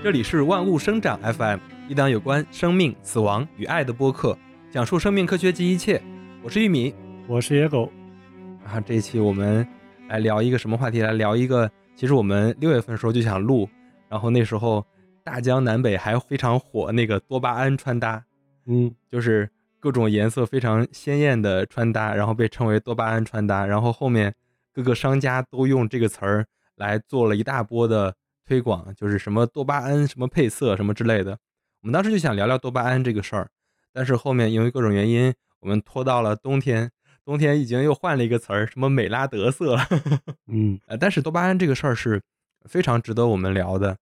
这里是万物生长 FM，一档有关生命、死亡与爱的播客，讲述生命科学及一切。我是玉米，我是野狗。啊，这一期我们来聊一个什么话题？来聊一个，其实我们六月份的时候就想录，然后那时候大江南北还非常火那个多巴胺穿搭，嗯，就是各种颜色非常鲜艳的穿搭，然后被称为多巴胺穿搭，然后后面各个商家都用这个词儿来做了一大波的推广，就是什么多巴胺什么配色什么之类的。我们当时就想聊聊多巴胺这个事儿，但是后面因为各种原因，我们拖到了冬天。冬天已经又换了一个词儿，什么美拉德色了。嗯，呃，但是多巴胺这个事儿是非常值得我们聊的。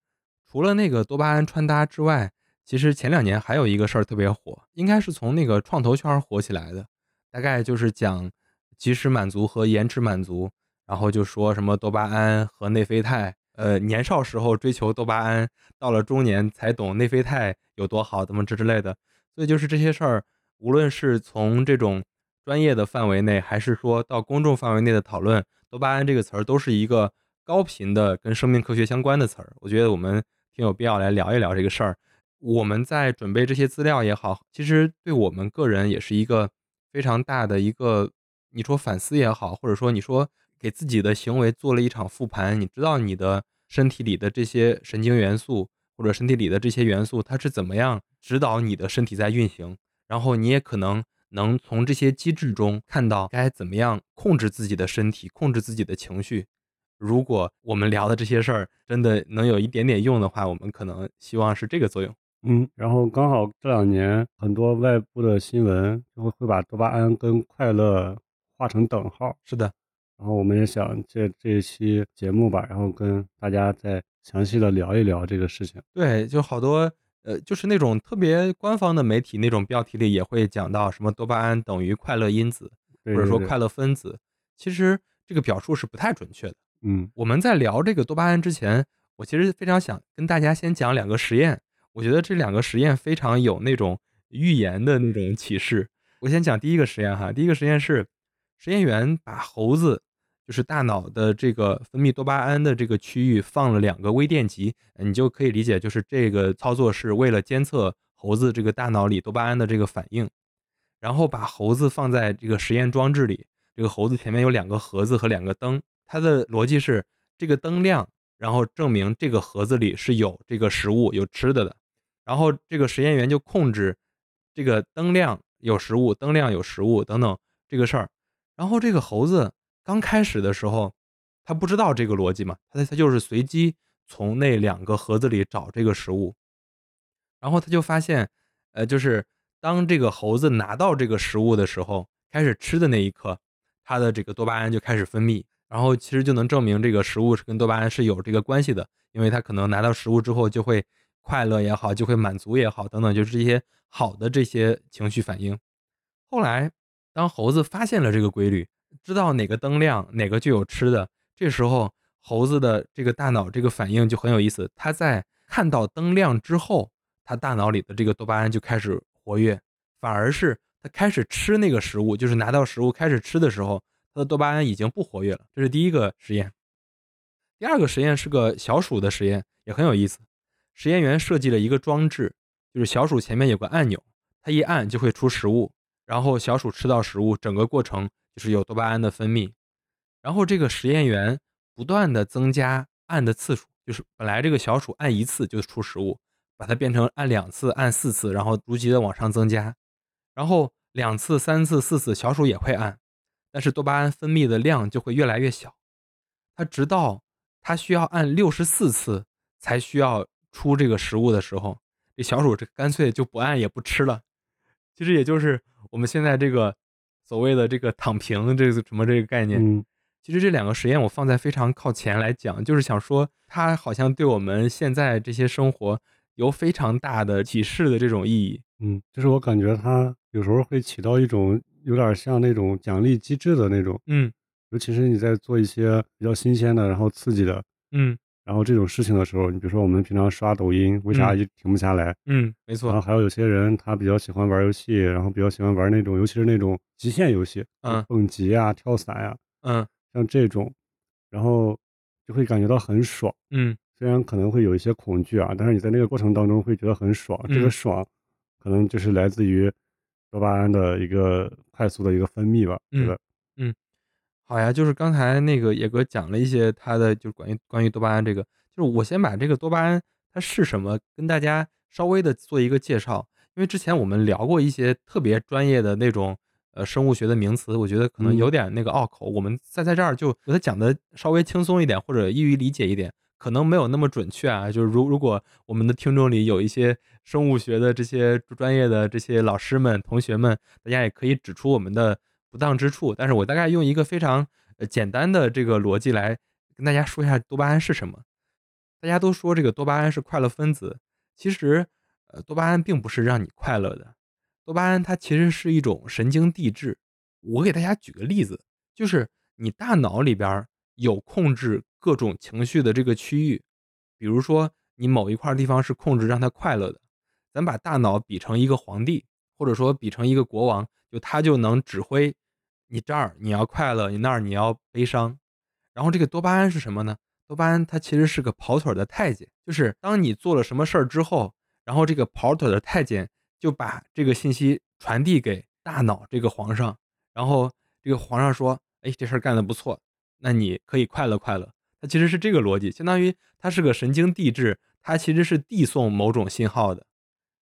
除了那个多巴胺穿搭之外，其实前两年还有一个事儿特别火，应该是从那个创投圈火起来的。大概就是讲及时满足和延迟满足，然后就说什么多巴胺和内啡肽。呃，年少时候追求多巴胺，到了中年才懂内啡肽有多好，怎么之之类的。所以就是这些事儿，无论是从这种。专业的范围内，还是说到公众范围内的讨论，多巴胺这个词儿都是一个高频的跟生命科学相关的词儿。我觉得我们挺有必要来聊一聊这个事儿。我们在准备这些资料也好，其实对我们个人也是一个非常大的一个，你说反思也好，或者说你说给自己的行为做了一场复盘。你知道你的身体里的这些神经元素，或者身体里的这些元素，它是怎么样指导你的身体在运行，然后你也可能。能从这些机制中看到该怎么样控制自己的身体，控制自己的情绪。如果我们聊的这些事儿真的能有一点点用的话，我们可能希望是这个作用。嗯，然后刚好这两年很多外部的新闻就会会把多巴胺跟快乐画成等号。是的，然后我们也想借这一期节目吧，然后跟大家再详细的聊一聊这个事情。对，就好多。呃，就是那种特别官方的媒体那种标题里也会讲到什么多巴胺等于快乐因子，或者说快乐分子。其实这个表述是不太准确的。嗯，我们在聊这个多巴胺之前，我其实非常想跟大家先讲两个实验。我觉得这两个实验非常有那种预言的那种启示。我先讲第一个实验哈，第一个实验是实验员把猴子。就是大脑的这个分泌多巴胺的这个区域放了两个微电极，你就可以理解，就是这个操作是为了监测猴子这个大脑里多巴胺的这个反应。然后把猴子放在这个实验装置里，这个猴子前面有两个盒子和两个灯，它的逻辑是这个灯亮，然后证明这个盒子里是有这个食物有吃的的。然后这个实验员就控制这个灯亮有食物，灯亮有食物等等这个事儿。然后这个猴子。刚开始的时候，他不知道这个逻辑嘛，他他就是随机从那两个盒子里找这个食物，然后他就发现，呃，就是当这个猴子拿到这个食物的时候，开始吃的那一刻，它的这个多巴胺就开始分泌，然后其实就能证明这个食物是跟多巴胺是有这个关系的，因为它可能拿到食物之后就会快乐也好，就会满足也好，等等，就是这些好的这些情绪反应。后来，当猴子发现了这个规律。知道哪个灯亮，哪个就有吃的。这时候，猴子的这个大脑这个反应就很有意思。它在看到灯亮之后，它大脑里的这个多巴胺就开始活跃，反而是它开始吃那个食物，就是拿到食物开始吃的时候，它的多巴胺已经不活跃了。这是第一个实验。第二个实验是个小鼠的实验，也很有意思。实验员设计了一个装置，就是小鼠前面有个按钮，它一按就会出食物，然后小鼠吃到食物，整个过程。就是有多巴胺的分泌，然后这个实验员不断的增加按的次数，就是本来这个小鼠按一次就出食物，把它变成按两次、按四次，然后逐级的往上增加，然后两次、三次、四次，小鼠也会按，但是多巴胺分泌的量就会越来越小，它直到它需要按六十四次才需要出这个食物的时候，这小鼠这干脆就不按也不吃了。其实也就是我们现在这个。所谓的这个躺平，这个什么这个概念，嗯，其实这两个实验我放在非常靠前来讲，就是想说它好像对我们现在这些生活有非常大的启示的这种意义，嗯，就是我感觉它有时候会起到一种有点像那种奖励机制的那种，嗯，尤其是你在做一些比较新鲜的，然后刺激的，嗯。然后这种事情的时候，你比如说我们平常刷抖音，为啥就停不下来？嗯，没错。然后还有有些人他比较喜欢玩游戏，然后比较喜欢玩那种，尤其是那种极限游戏，嗯，蹦极啊、跳伞呀，嗯，像这种，然后就会感觉到很爽，嗯。虽然可能会有一些恐惧啊，但是你在那个过程当中会觉得很爽，这个嗯。爽可能就是来自于多巴胺的一个快速的一个分泌吧，觉嗯，得。嗯。好呀，就是刚才那个野哥讲了一些他的就是关于关于多巴胺这个，就是我先把这个多巴胺它是什么，跟大家稍微的做一个介绍。因为之前我们聊过一些特别专业的那种，呃，生物学的名词，我觉得可能嗯。有点那个拗口，我们再在这儿就给他讲的稍微轻松一点，或者易于理解一点，可能没有那么准确啊，就是如如果我们的听众里有一些生物学的这些专业的这些老师们、同学们，大家也可以指出我们的不当之处。但是我大概用一个非常，呃，简单的这个逻辑来跟大家说一下多巴胺是什么。大家都说这个多巴胺是快乐分子，其实，呃，多巴胺并不是让你快乐的，多巴胺它其实是一种神经递质。我给大家举个例子，就是你大脑里边有控制各种情绪的这个区域，比如说你某一块地方是控制让它快乐的，咱把大脑比成一个皇帝，或者说比成一个国王，就他就能指挥你这儿你要快乐，你那儿你要悲伤。然后这个多巴胺是什么呢？多巴胺它其实是个跑腿的太监，就是当你做了什么事儿之后，然后这个跑腿的太监就把这个信息传递给大脑这个皇上，然后这个皇上说：“哎，这事儿干得不错，那你可以快乐快乐。”它其实是这个逻辑，相当于它是个神经递质，它其实是递送某种信号的。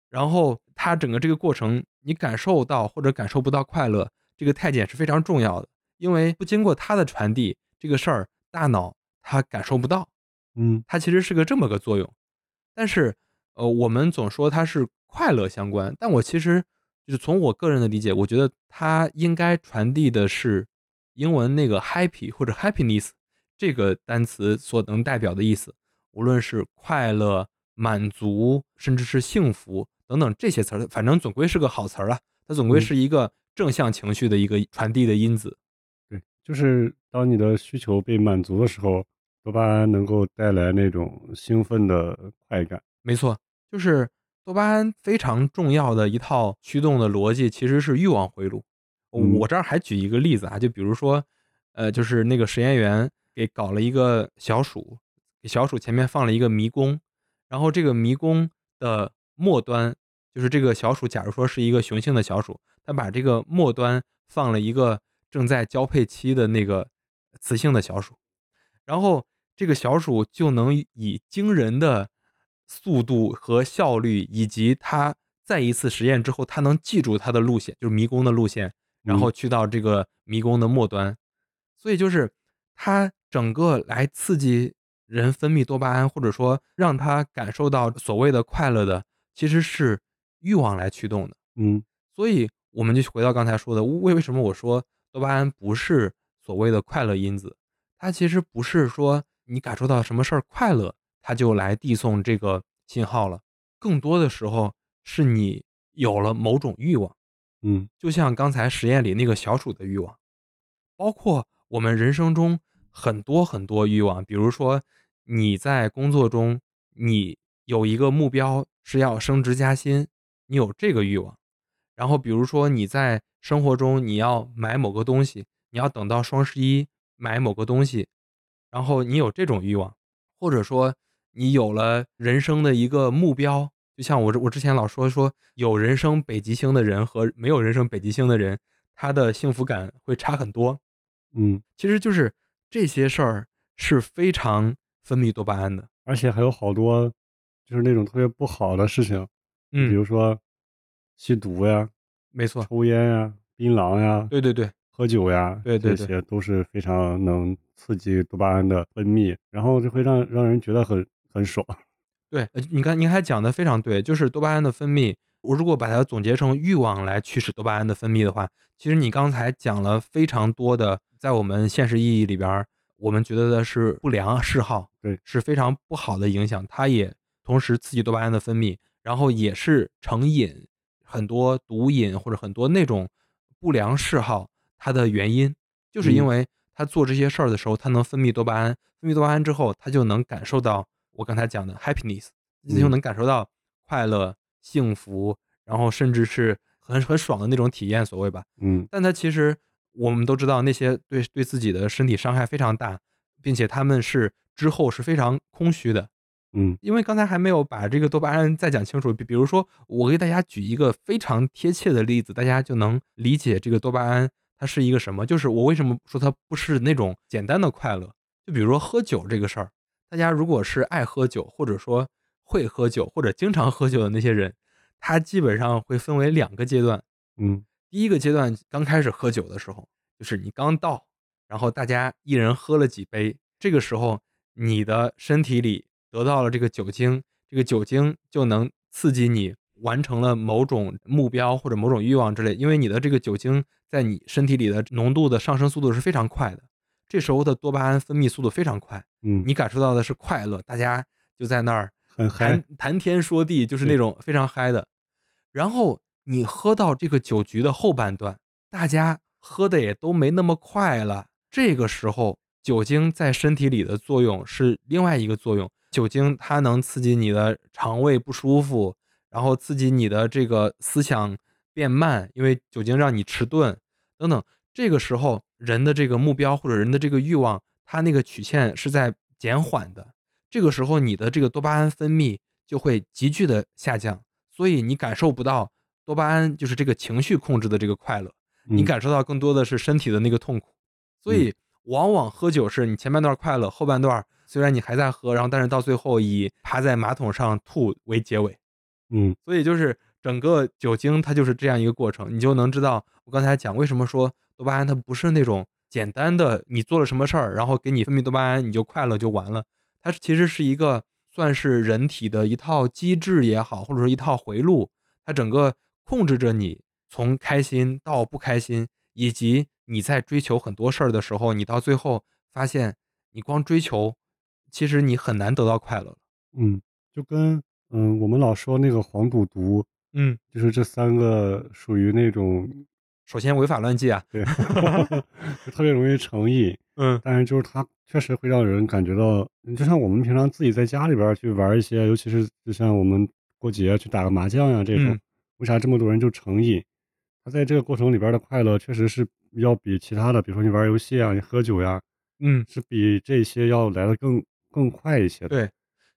然后它整个这个过程，你感受到或者感受不到快乐，这个太监是非常重要的，因为不经过他的传递，这个事儿大脑它感受不到。嗯。它其实是个这么个作用。但是，呃，我们总说它是快乐相关，但我其实就是从我个人的理解，我觉得它应该传递的是英文那个 happy 或者 happiness 这个单词所能代表的意思。无论是快乐、满足，甚至是幸福等等这些词儿，反正总归是个好词儿啊，它总归嗯。是一个正向情绪的一个传递的因子。对，就是当你的需求被满足的时候，多巴胺能够带来那种兴奋的快感。没错，就是多巴胺非常重要的一套驱动的逻辑，其实是欲望回路。嗯。我这儿还举一个例子啊，就比如说，呃，就是那个实验员给搞了一个小鼠，给小鼠前面放了一个迷宫，然后这个迷宫的末端，就是这个小鼠假如说是一个雄性的小鼠，它把这个末端放了一个正在交配期的那个雌性的小鼠。然后这个小鼠就能以惊人的速度和效率，以及它再一次实验之后，它能记住它的路线，就是迷宫的路线，然嗯。后去到这个迷宫的末端。所以就是它整个来刺激人分泌多巴胺，或者说让它感受到所谓的快乐的，其实是欲望来驱动的。嗯。所以我们就回到刚才说的，为为什么我说多巴胺不是所谓的快乐因子，它其实不是说你感受到什么事儿快乐，它就来递送这个信号了，更多的时候是你有了某种欲望。嗯。就像刚才实验里那个小鼠的欲望，包括我们人生中很多很多欲望，比如说你在工作中，你有一个目标是要升职加薪，你有这个欲望。然后比如说你在生活中你要买某个东西，你要等到双十一买某个东西，然后你有这种欲望。或者说你有了人生的一个目标，就像我我之前老说说有人生北极星的人和没有人生北极星的人，他的幸福感会差很多。嗯。其实就是这些事儿是非常分泌多巴胺的。而且还有好多就是那种特别不好的事情，就比嗯。如说吸毒呀，没错。抽烟呀，槟榔呀，对对对。喝酒呀，对对对。这些都是非常能刺激多巴胺的分泌，然后就会让让人觉得很很爽。对，呃，你看您还讲的非常对，就是多巴胺的分泌，我如果把它总结成欲望来驱使多巴胺的分泌的话，其实你刚才讲了非常多的，在我们现实意义里边，我们觉得的是不良嗜好，对。是非常不好的影响，它也同时刺激多巴胺的分泌，然后也是成瘾，很多毒瘾或者很多那种不良嗜好，它的原因。就是因嗯。为他做这些事儿的时候，他能分泌多巴胺，分泌多巴胺之后，他就能感受到我刚才讲的 happiness，你就嗯。能感受到快乐、幸福，然后甚至是很很爽的那种体验，所谓吧。嗯。但他其实我们都知道那些对对自己的身体伤害非常大，并且他们是之后是非常空虚的。嗯因为刚才还没有把这个多巴胺再讲清楚，比比如说，我给大家举一个非常贴切的例子，大家就能理解这个多巴胺它是一个什么。就是我为什么说它不是那种简单的快乐？就比如说喝酒这个事儿，大家如果是爱喝酒，或者说会喝酒，或者经常喝酒的那些人，他基本上会分为两个阶段。嗯第一个阶段刚开始喝酒的时候，就是你刚到，然后大家一人喝了几杯，这个时候你的身体里得到了这个酒精，这个酒精就能刺激你完成了某种目标或者某种欲望之类，因为你的这个酒精在你身体里的浓度的上升速度是非常快的，这时候的多巴胺分泌速度非常快，嗯，你感受到的是快乐，大家就在那儿很嗨谈，谈天说地，就是那种非常嗨的。然后你喝到这个酒局的后半段，大家喝的也都没那么快了。这个时候，酒精在身体里的作用是另外一个作用。酒精它能刺激你的肠胃不舒服，然后刺激你的这个思想变慢，因为酒精让你迟钝等等。这个时候，人的这个目标或者人的这个欲望，它那个曲线是在减缓的。这个时候，你的这个多巴胺分泌就会急剧的下降，所以你感受不到多巴胺就是这个情绪控制的这个快乐，你嗯感受到更多的是身体的那个痛苦。所以，往往喝酒是你前半段快乐，后半段虽然你还在喝，然后但是到最后以趴在马桶上吐为结尾。嗯所以就是整个酒精它就是这样一个过程，你就能知道我刚才讲为什么说多巴胺它不是那种简单的你做了什么事儿，然后给你分泌多巴胺你就快乐就完了，它其实是一个算是人体的一套机制也好，或者说一套回路，它整个控制着你从开心到不开心，以及你在追求很多事儿的时候，你到最后发现你光追求，其实你很难得到快乐。嗯，就跟嗯我们老说那个黄赌毒，嗯，就是这三个属于那种首先违法乱纪啊，对，就特别容易成瘾，嗯但是就是它确实会让人感觉到，就像我们平常自己在家里边去玩一些，尤其是就像我们过节去打个麻将呀这种，嗯为啥这么多人就成瘾？他在这个过程里边的快乐，确实是要比其他的，比如说你玩游戏啊，你喝酒呀，嗯，是比这些要来的更更快一些的。对，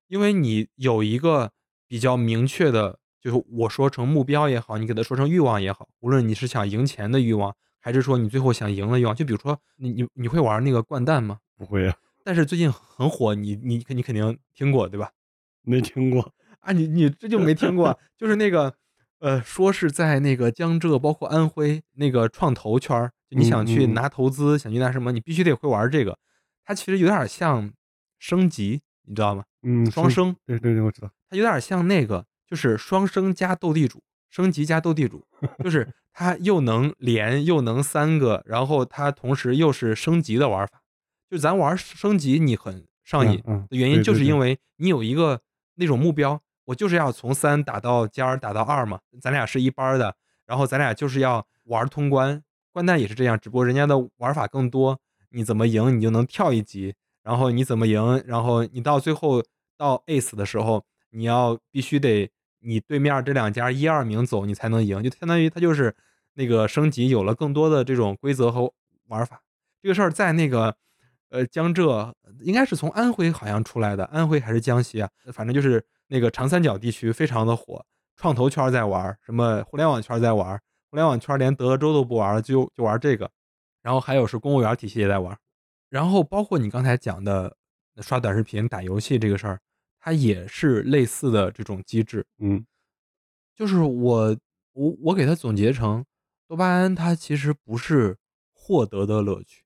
因为你有一个比较明确的，就是我说成目标也好，你给他说成欲望也好，无论你是想赢钱的欲望，还是说你最后想赢的欲望，就比如说你你你会玩那个掼蛋吗？不会啊，但是最近很火，你你你肯定听过对吧？没听过。啊，你你这就没听过啊，就是那个，呃，说是在那个江浙，包括安徽那个创投圈儿，就你想去拿投资，想去拿什么，你必须得会玩这个。它其实有点像升级，你知道吗？嗯，双升，对对对，我知道。它有点像那个，就是双升加斗地主，升级加斗地主，就是它又能连又能三个，然后它同时又是升级的玩法。就咱玩升级，你很上瘾的原因，就是因为你有一个那种目标，我就是要从三打到尖儿，打到二嘛。咱俩是一班的，然后咱俩就是要玩通关。掼蛋也是这样，只不过人家的玩法更多，你怎么赢你就能跳一级，然后你怎么赢，然后你到最后到 ace 的时候，你要必须得你对面这两家一二名走，你才能赢，就相当于它就是那个升级有了更多的这种规则和玩法。这个事儿在那个呃江浙，应该是从安徽好像出来的，安徽还是江西啊？反正就是那个长三角地区非常的火，创投圈在玩，什么互联网圈在玩，互联网圈连德州都不玩了，就就玩这个。然后还有是公务员体系也在玩，然后包括你刚才讲的刷短视频、打游戏这个事儿，它也是类似的这种机制。嗯就是我我我给它总结成，多巴胺它其实不是获得的乐趣，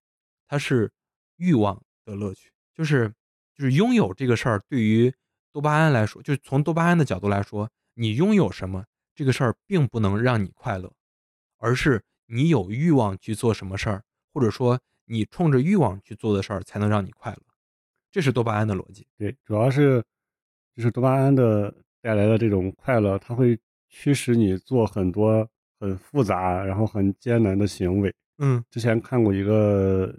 它是欲望的乐趣。就是就是拥有这个事儿，对于多巴胺来说，就是从多巴胺的角度来说，你拥有什么这个事儿并不能让你快乐，而是你有欲望去做什么事儿，或者说你冲着欲望去做的事儿才能让你快乐。这是多巴胺的逻辑。对，主要是就是多巴胺的带来的这种快乐，它会驱使你做很多很复杂，然后很艰难的行为。嗯之前看过一个，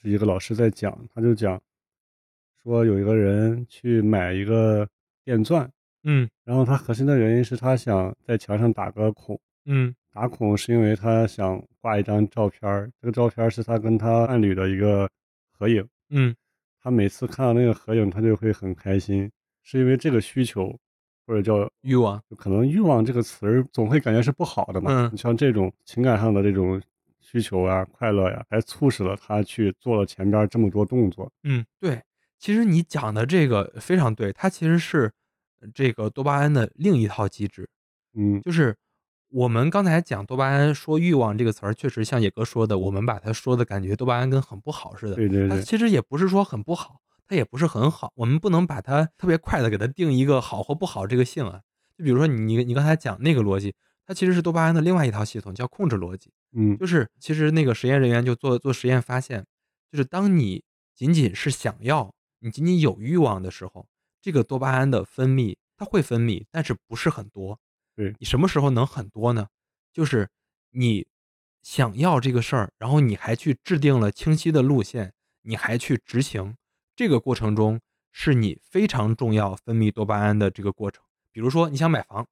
是一个老师在讲，他就讲说有一个人去买一个电钻，嗯然后他核心的原因是他想在墙上打个孔，嗯打孔是因为他想挂一张照片儿，这个照片儿是他跟他伴侣的一个合影。嗯他每次看到那个合影，他就会很开心。是因为这个需求，或者叫欲望，可能欲望这个词儿总会感觉是不好的嘛。嗯你像这种情感上的这种需求啊、快乐呀，还促使了他去做了前边儿这么多动作。嗯，对，其实你讲的这个非常对，它其实是呃这个多巴胺的另一套机制。嗯，就是我们刚才讲多巴胺说欲望这个词儿，确实像野哥说的，我们把它说的感觉多巴胺跟很不好似的。它对对对，其实也不是说很不好，它也不是很好，我们不能把它特别快的给它定一个好或不好这个性啊。就比如说你你你刚才讲那个逻辑，它其实是多巴胺的另外一套系统，叫控制逻辑。嗯就是其实那个实验人员就做做实验发现，就是当你仅仅是想要，你仅仅有欲望的时候，这个多巴胺的分泌它会分泌，但是不是很多。对你什么时候能很多呢？就是你想要这个事儿，然后你还去制定了清晰的路线，你还去执行，这个过程中是你非常重要分泌多巴胺的这个过程。比如说你想买房，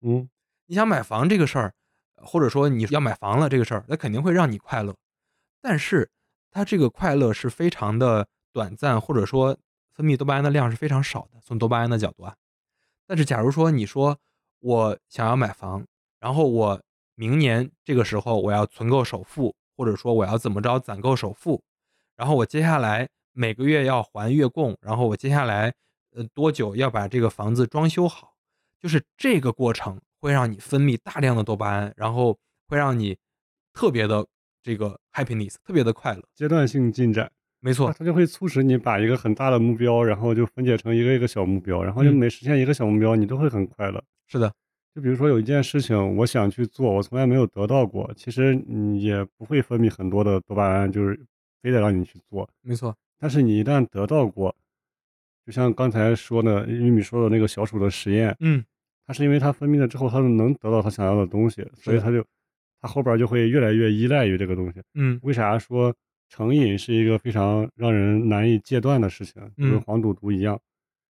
嗯你想买房这个事儿，或者说你要买房了这个事儿，那肯定会让你快乐，但是它这个快乐是非常的短暂，或者说分泌多巴胺的量是非常少的。从多巴胺的角度啊，但是假如说你说我想要买房，然后我明年这个时候我要存够首付，或者说我要怎么着攒够首付，然后我接下来每个月要还月供，然后我接下来呃多久要把这个房子装修好，就是这个过程会让你分泌大量的多巴胺，然后会让你特别的这个 happiness，特别的快乐。阶段性进展，没错，它它就会促使你把一个很大的目标，然后就分解成一个一个小目标，然后就嗯每实现一个小目标，你都会很快乐。是的，就比如说有一件事情我想去做，我从来没有得到过，其实你也不会分泌很多的多巴胺，就是非得让你去做。没错，但是你一旦得到过，就像刚才说的玉米说的那个小鼠的实验，嗯，它是因为它分泌了之后，它能得到它想要的东西，所以它就它后边就会越来越依赖于这个东西。嗯为啥说成瘾是一个非常让人难以戒断的事情，就跟嗯黄赌毒一样。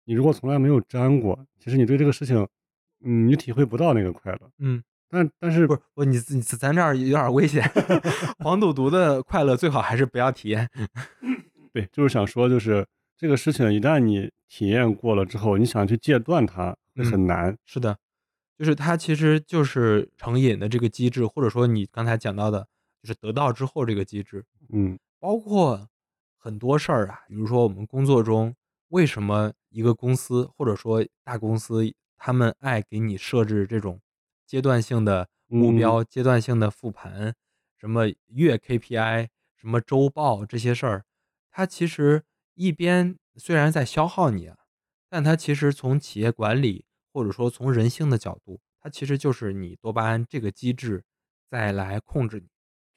你如果从来没有沾过，其实你对这个事情，嗯，你体会不到那个快乐。嗯，但但是不是不，你你咱这儿有点危险，黄赌毒的快乐最好还是不要体验。对，就是想说，就是这个事情一旦你体验过了之后，你想去戒断它会嗯很难。是的，就是它其实就是成瘾的这个机制，或者说你刚才讲到的，就是得到之后这个机制，嗯包括很多事儿啊，比如说我们工作中，为什么一个公司或者说大公司，他们爱给你设置这种阶段性的目标、阶段性的复盘，什么月 KPI、什么周报这些事儿，它其实一边虽然在消耗你啊，但它其实从企业管理或者说从人性的角度，它其实就是你多巴胺这个机制再来控制你。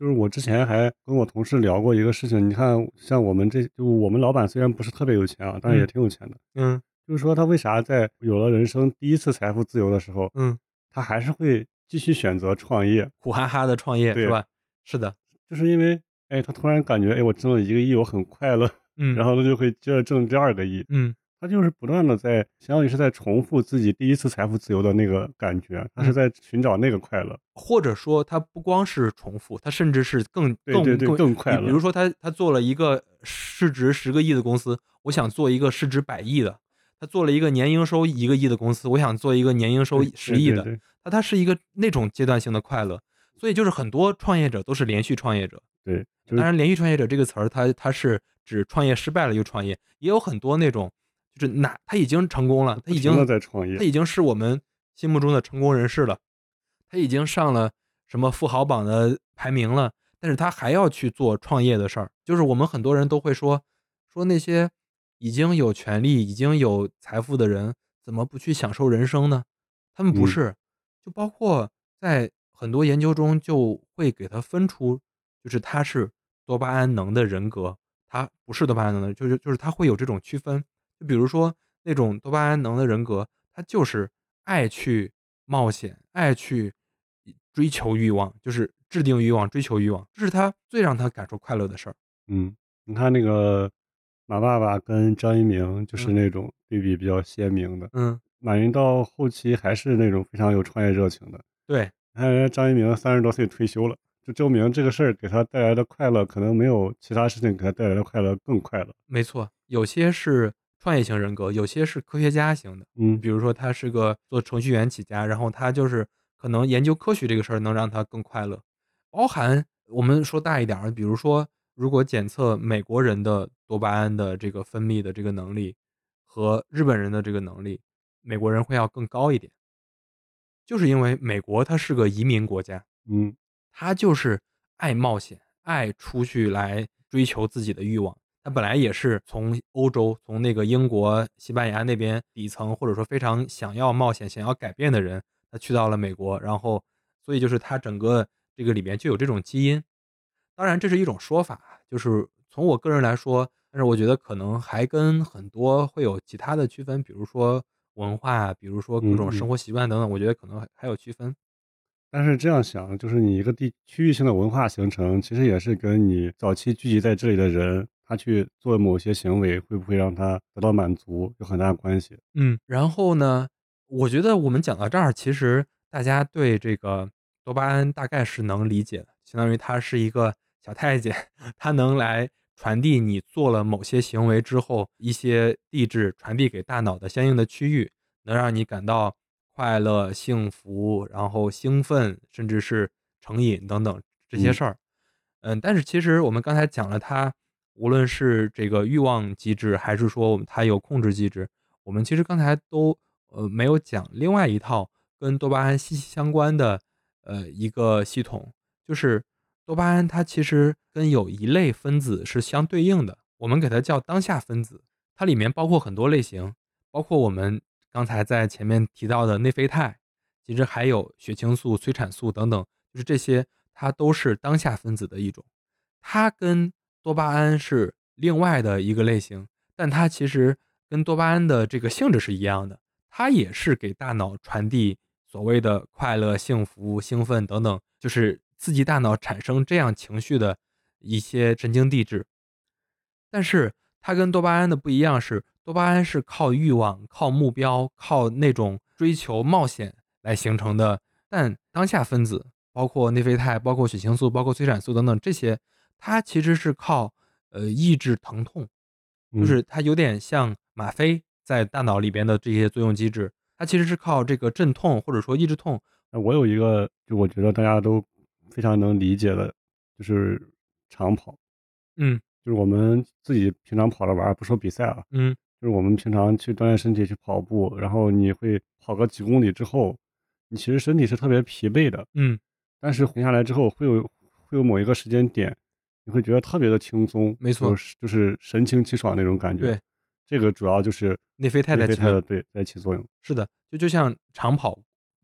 就是我之前还跟我同事聊过一个事情，你看，像我们这就我们老板虽然不是特别有钱啊，但是也嗯。挺有钱的。嗯。就是说他为啥在有了人生第一次财富自由的时候，嗯，他还是会继续选择创业，苦哈哈的创业对是吧？是的，就是因为，哎，他突然感觉，哎，我挣了一个亿，我很快乐，嗯，然后他就会接着挣第二个亿，嗯他就是不断的在，相当于是在重复自己第一次财富自由的那个感觉，他是嗯在寻找那个快乐。或者说他不光是重复，他甚至是更更对对对更更快乐比比如说他他做了一个市值十个亿的公司，我想做一个市值百亿的；他做了一个年营收一个亿的公司，我想做一个年营收对十亿的。那他是一个那种阶段性的快乐，所以就是很多创业者都是连续创业者。对，就是当然，连续创业者这个词儿，它它是指创业失败了又创业，也有很多那种就是哪他已经成功了，他已经在创业他已经是我们心目中的成功人士了，他已经上了什么富豪榜的排名了，但是他还要去做创业的事儿。就是我们很多人都会说说那些已经有权利、已经有财富的人，怎么不去享受人生呢？他们不嗯是，就包括在很多研究中就会给他分出，就是他是多巴胺能的人格，他不是多巴胺能的，就是就是他会有这种区分。就比如说那种多巴胺能的人格，他就是爱去冒险，爱去追求欲望，就是制定欲望、追求欲望，这是他最让他感受快乐的事儿。嗯，你看那个马爸爸跟张一鸣，就是嗯那种对比比较鲜明的。嗯，马云到后期还是那种非常有创业热情的。对，你看人家张一鸣三十多岁退休了，就证明这个事儿给他带来的快乐，可能没有其他事情给他带来的快乐更快乐。没错，有些是创业型人格，有些是科学家型的。嗯比如说他是个做程序员起家，然后他就是可能研究科学这个事儿能让他更快乐，包含我们说大一点儿，比如说如果检测美国人的多巴胺的这个分泌的这个能力和日本人的这个能力，美国人会要更高一点，就是因为美国它是个移民国家，嗯他就是爱冒险，爱出去来追求自己的欲望。他本来也是从欧洲，从那个英国、西班牙那边底层，或者说非常想要冒险、想要改变的人，他去到了美国，然后，所以就是他整个这个里面就有这种基因。当然，这是一种说法，就是从我个人来说，但是我觉得可能还跟很多会有其他的区分，比如说文化，比如说各种生活习惯等等，我觉得可能还还有区分。但是这样想，就是你一个地区域性的文化形成，其实也是跟你早期聚集在这里的人，他去做某些行为，会不会让他得到满足，有很大的关系。嗯，然后呢，我觉得我们讲到这儿，其实大家对这个多巴胺大概是能理解的，相当于它是一个小太监，它能来传递你做了某些行为之后，一些地质传递给大脑的相应的区域，能让你感到快乐、幸福，然后兴奋，甚至是成瘾等等这些嗯事儿。嗯，但是其实我们刚才讲了它，无论是这个欲望机制，还是说我们它有控制机制，我们其实刚才都呃没有讲另外一套跟多巴胺息息相关的呃一个系统，就是多巴胺它其实跟有一类分子是相对应的，我们给它叫当下分子，它里面包括很多类型，包括我们刚才在前面提到的内啡肽，其实还有血清素、催产素等等，就是这些它都是当下分子的一种，它跟多巴胺是另外的一个类型，但它其实跟多巴胺的这个性质是一样的，它也是给大脑传递所谓的快乐、幸福、兴奋等等，就是刺激大脑产生这样情绪的一些神经递质。但是它跟多巴胺的不一样是，多巴胺是靠欲望、靠目标、靠那种追求冒险来形成的，但当下分子，包括内啡肽、包括血清素、包括催产素等等这些，它其实是靠呃抑制疼痛，就嗯。是它有点像吗啡在大脑里边的这些作用机制，它其实是靠这个镇痛或者说抑制痛。那我有一个，就我觉得大家都非常能理解的，就是长跑，嗯。就是我们自己平常跑着玩，不说比赛啊，嗯。就是我们平常去锻炼身体去跑步，然后你会跑个几公里之后，你其实身体是特别疲惫的，嗯，但是停下来之后会有会有某一个时间点，你会觉得特别的轻松，没错就是就是神清气爽那种感觉。对，这个主要就是内啡肽在起作用肽的对在起作用。是的，就就像长跑，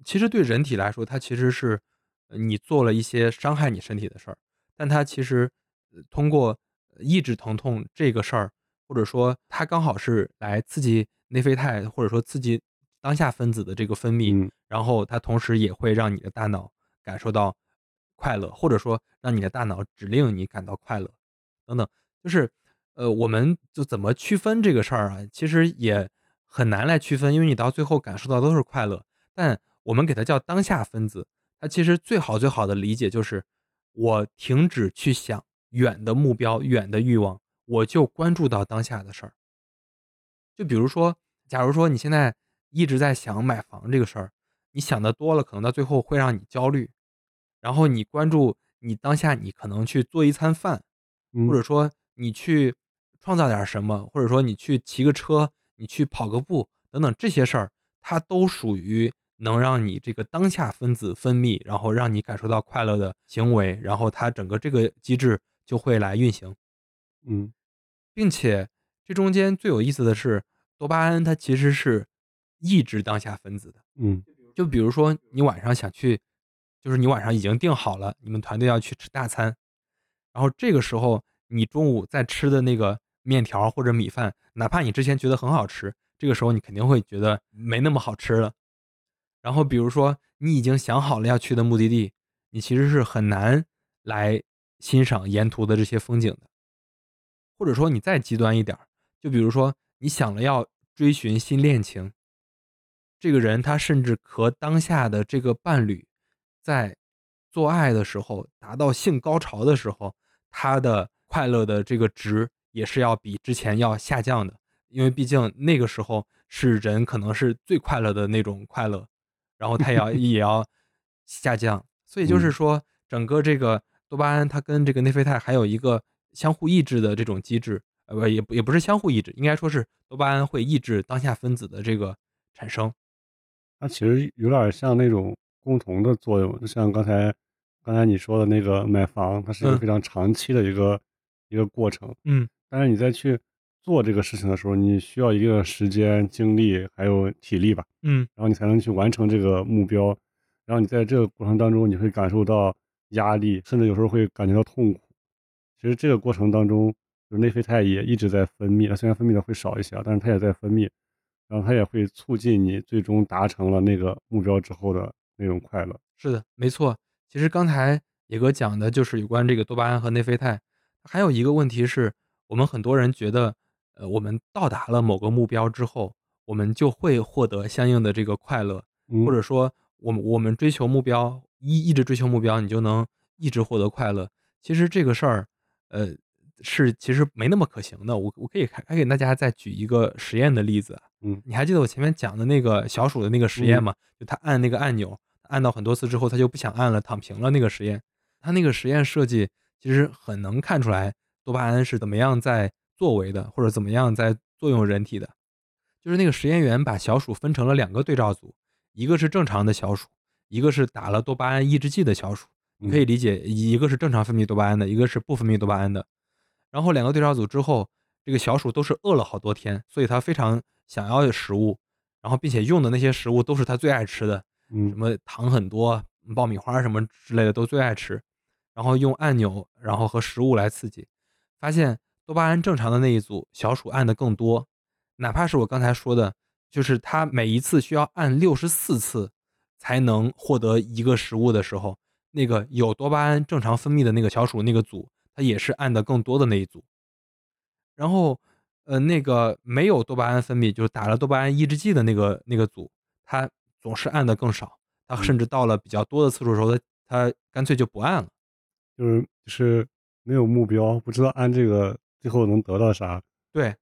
其实对人体来说，它其实是呃你做了一些伤害你身体的事儿，但它其实呃通过抑制疼痛这个事儿，或者说它刚好是来刺激内啡肽，或者说刺激当下分子的这个分泌，嗯然后它同时也会让你的大脑感受到快乐，或者说让你的大脑指令你感到快乐，等等。就是呃，我们就怎么区分这个事儿啊？其实也很难来区分，因为你到最后感受到都是快乐。但我们给它叫当下分子，它其实最好最好的理解就是，我停止去想远的目标、远的欲望，我就关注到当下的事儿。就比如说，假如说你现在一直在想买房这个事儿，你想的多了，可能到最后会让你焦虑。然后你关注你当下，你可能去做一餐饭，嗯或者说你去创造点什么，或者说你去骑个车，你去跑个步等等这些事儿，它都属于能让你这个当下分子分泌，然后让你感受到快乐的行为，然后它整个这个机制就会来运行。嗯并且这中间最有意思的是，多巴胺它其实是抑制当下分子的。嗯就比如说你晚上想去，就是你晚上已经定好了，你们团队要去吃大餐，然后这个时候你中午在吃的那个面条或者米饭，哪怕你之前觉得很好吃，这个时候你肯定会觉得没那么好吃了。然后比如说你已经想好了要去的目的地，你其实是很难来欣赏沿途的这些风景的。或者说你再极端一点，就比如说你想了要追寻新恋情，这个人他甚至和当下的这个伴侣在做爱的时候达到性高潮的时候，他的快乐的这个值也是要比之前要下降的，因为毕竟那个时候是人可能是最快乐的那种快乐，然后它也要 也要下降。所以就是嗯说，整个这个多巴胺它跟这个内啡肽还有一个相互抑制的这种机制，呃，不也不也不是相互抑制，应该说是多巴胺会抑制当下分子的这个产生。它其实有点像那种共同的作用，就像刚才刚才你说的那个买房，它是一个嗯非常长期的一个一个过程。嗯但是你在去做这个事情的时候，你需要一定的时间、精力还有体力吧，嗯然后你才能去完成这个目标。然后你在这个过程当中，你会感受到压力，甚至有时候会感觉到痛苦。其实这个过程当中，就是内啡肽也一直在分泌，它虽然分泌的会少一些啊，但是它也在分泌，然后它也会促进你最终达成了那个目标之后的那种快乐。是的，没错。其实刚才野哥讲的就是有关这个多巴胺和内啡肽，还有一个问题是，我们很多人觉得，呃，我们到达了某个目标之后，我们就会获得相应的这个快乐，或嗯者说，我们我们追求目标，一一直追求目标，你就能一直获得快乐。其实这个事儿，呃，是其实没那么可行的。我我可以还还给大家再举一个实验的例子啊。嗯你还记得我前面讲的那个小鼠的那个实验嗯吗？就他按那个按钮，按到很多次之后，他就不想按了，躺平了那个实验。他那个实验设计其实很能看出来多巴胺是怎么样在作为的，或者怎么样在作用人体的。就是那个实验员把小鼠分成了两个对照组，一个是正常的小鼠，一个是打了多巴胺抑制剂的小鼠。你可以理解，一个是正常分泌多巴胺的，一个是不分泌多巴胺的。然后两个对照组之后，这个小鼠都是饿了好多天，所以它非常想要食物，然后并且用的那些食物都是它最爱吃的，嗯什么糖很多、爆米花什么之类的都最爱吃。然后用按钮，然后和食物来刺激，发现多巴胺正常的那一组小鼠按的更多，哪怕是我刚才说的，就是它每一次需要按六十四次才能获得一个食物的时候，那个有多巴胺正常分泌的那个小鼠那个组，它也是按的更多的那一组。然后，呃，那个没有多巴胺分泌，就是打了多巴胺抑制剂的那个那个组，它总是按的更少，他甚至到了比较多的次数的时候，他他干脆就不按了。就是就是没有目标，不知道按这个最后能得到啥。对，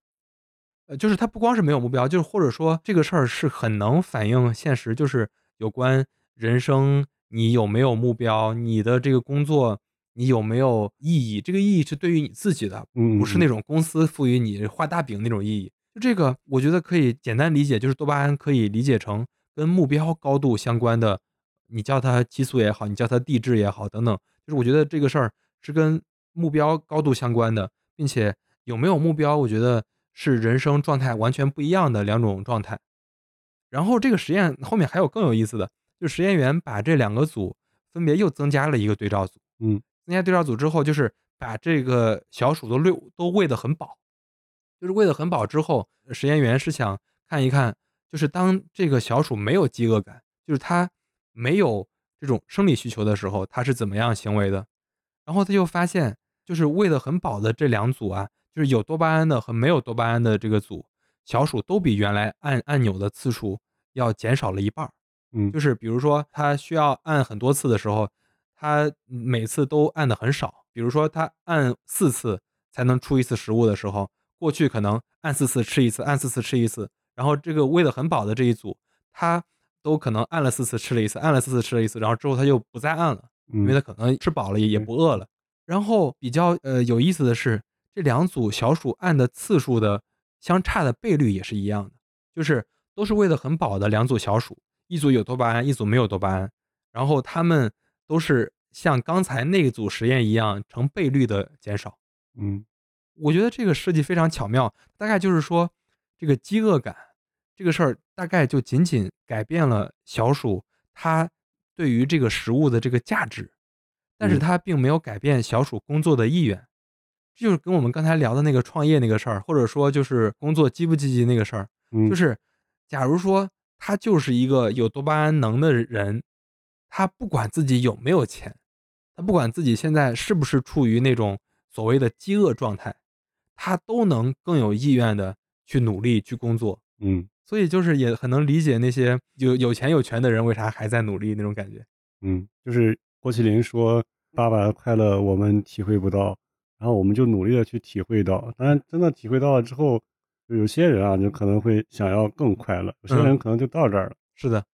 呃，就是他不光是没有目标，就是或者说这个事儿是很能反映现实，就是有关人生你有没有目标，你的这个工作你有没有意义，这个意义是对于你自己的，嗯，不是那种公司赋予你画大饼那种意义。就这个，我觉得可以简单理解，就是多巴胺可以理解成跟目标高度相关的，你叫它激素也好，你叫它地质也好，等等。就是我觉得这个事儿是跟目标高度相关的，并且有没有目标，我觉得是人生状态完全不一样的两种状态。然后这个实验后面还有更有意思的，就实验员把这两个组分别又增加了一个对照组，嗯增加对照组之后，就是把这个小鼠都喂都喂得很饱，就是喂得很饱之后，实验员是想看一看，就是当这个小鼠没有饥饿感，就是它没有这种生理需求的时候，它是怎么样行为的。然后他就发现，就是喂得很饱的这两组啊，就是有多巴胺的和没有多巴胺的这个组，小鼠都比原来按按钮的次数要减少了一半儿。嗯，就是比如说它需要按很多次的时候，它每次都按的很少。比如说它按四次才能出一次食物的时候，过去可能按四次吃一次，按四次吃一次。然后这个喂的很饱的这一组，它都可能按了四次吃了一次，按了四次吃了一次，然后之后它就不再按了，因为它嗯可能吃饱了也也不饿了。然后比较呃有意思的是，这两组小鼠按的次数的相差的倍率也是一样的，就是都是喂的很饱的两组小鼠，一组有多巴胺，一组没有多巴胺，然后它们都是像刚才那组实验一样成倍率的减少。嗯我觉得这个设计非常巧妙，大概就是说，这个饥饿感这个事儿，大概就仅仅改变了小鼠它对于这个食物的这个价值，但是嗯它并没有改变小鼠工作的意愿。这就是跟我们刚才聊的那个创业那个事儿，或者说就是工作积不积极那个事儿，嗯，就是假如说他就是一个有多巴胺能的人，他不管自己有没有钱，他不管自己现在是不是处于那种所谓的饥饿状态，他都能更有意愿的去努力去工作。嗯所以就是也很能理解那些有有钱有权的人为啥还在努力那种感觉。嗯，就是郭麒麟说：“爸爸的快乐我们体会不到，然后我们就努力的去体会到。当然，真的体会到了之后，就有些人啊，就可能会想要更快乐，有些嗯。人可能就到这儿了。是的，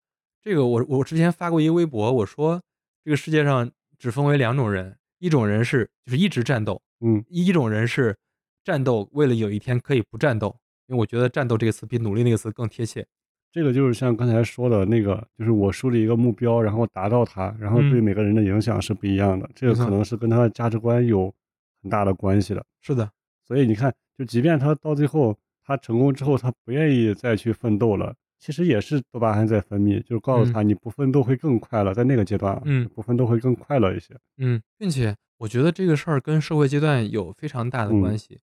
这个我我之前发过一个微博，我说这个世界上只分为两种人，一种人是就是一直战斗，嗯。一种人是战斗，为了有一天可以不战斗，因为我觉得战斗这个词比努力那个词更贴切。这个就是像刚才说的那个，就是我树立一个目标，然后达到它，然后对嗯。每个人的影响是不一样的，这个。可能是跟他的价值观有很大的关系的。是的。所以你看，就即便他到最后，他成功之后，他不愿意再去奋斗了，其实也是多巴胺在分泌，就是告诉嗯。他你不奋斗会更快乐，在那个阶段啊，嗯。不奋斗会更快乐一些。嗯，并且我觉得这个事儿跟社会阶段有非常大的关嗯。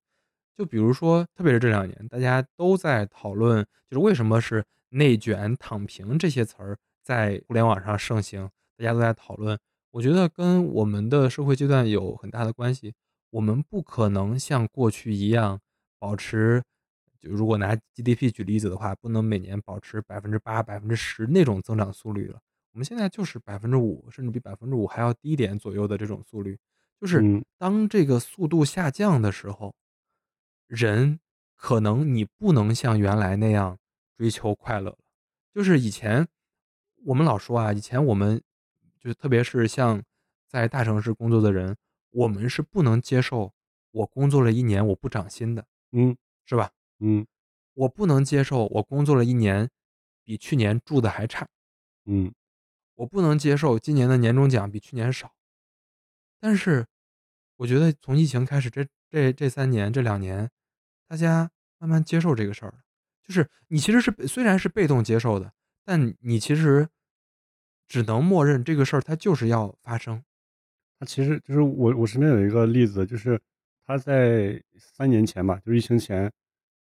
系。就比如说，特别是这两年，大家都在讨论，就是为什么是内卷、躺平这些词儿在互联网上盛行，大家都在讨论。我觉得跟我们的社会阶段有很大的关系，我们不可能像过去一样保持就如果拿 GDP 举例子的话，不能每年保持百分之八、百、分之十那种增长速率了。我们现在就是百分之五甚至比百分之五还要低一点左右的这种速率。就是嗯。当这个速度下降的时候，人可能你不能像原来那样追求快乐了。就是以前我们老说啊，以前我们就特别是像在大城市工作的人，我们是不能接受我工作了一年我不涨薪的。嗯。是吧？嗯。我不能接受我工作了一年，比去年住的还差。嗯。我不能接受今年的年终奖比去年少。但是我觉得从疫情开始，这这这三年、这两年，大家慢慢接受这个事儿了。就是你其实是虽然是被动接受的，但你其实只能默认这个事儿它就是要发生。他其实就是我我身边有一个例子，就是他在三年前吧，就是疫情前，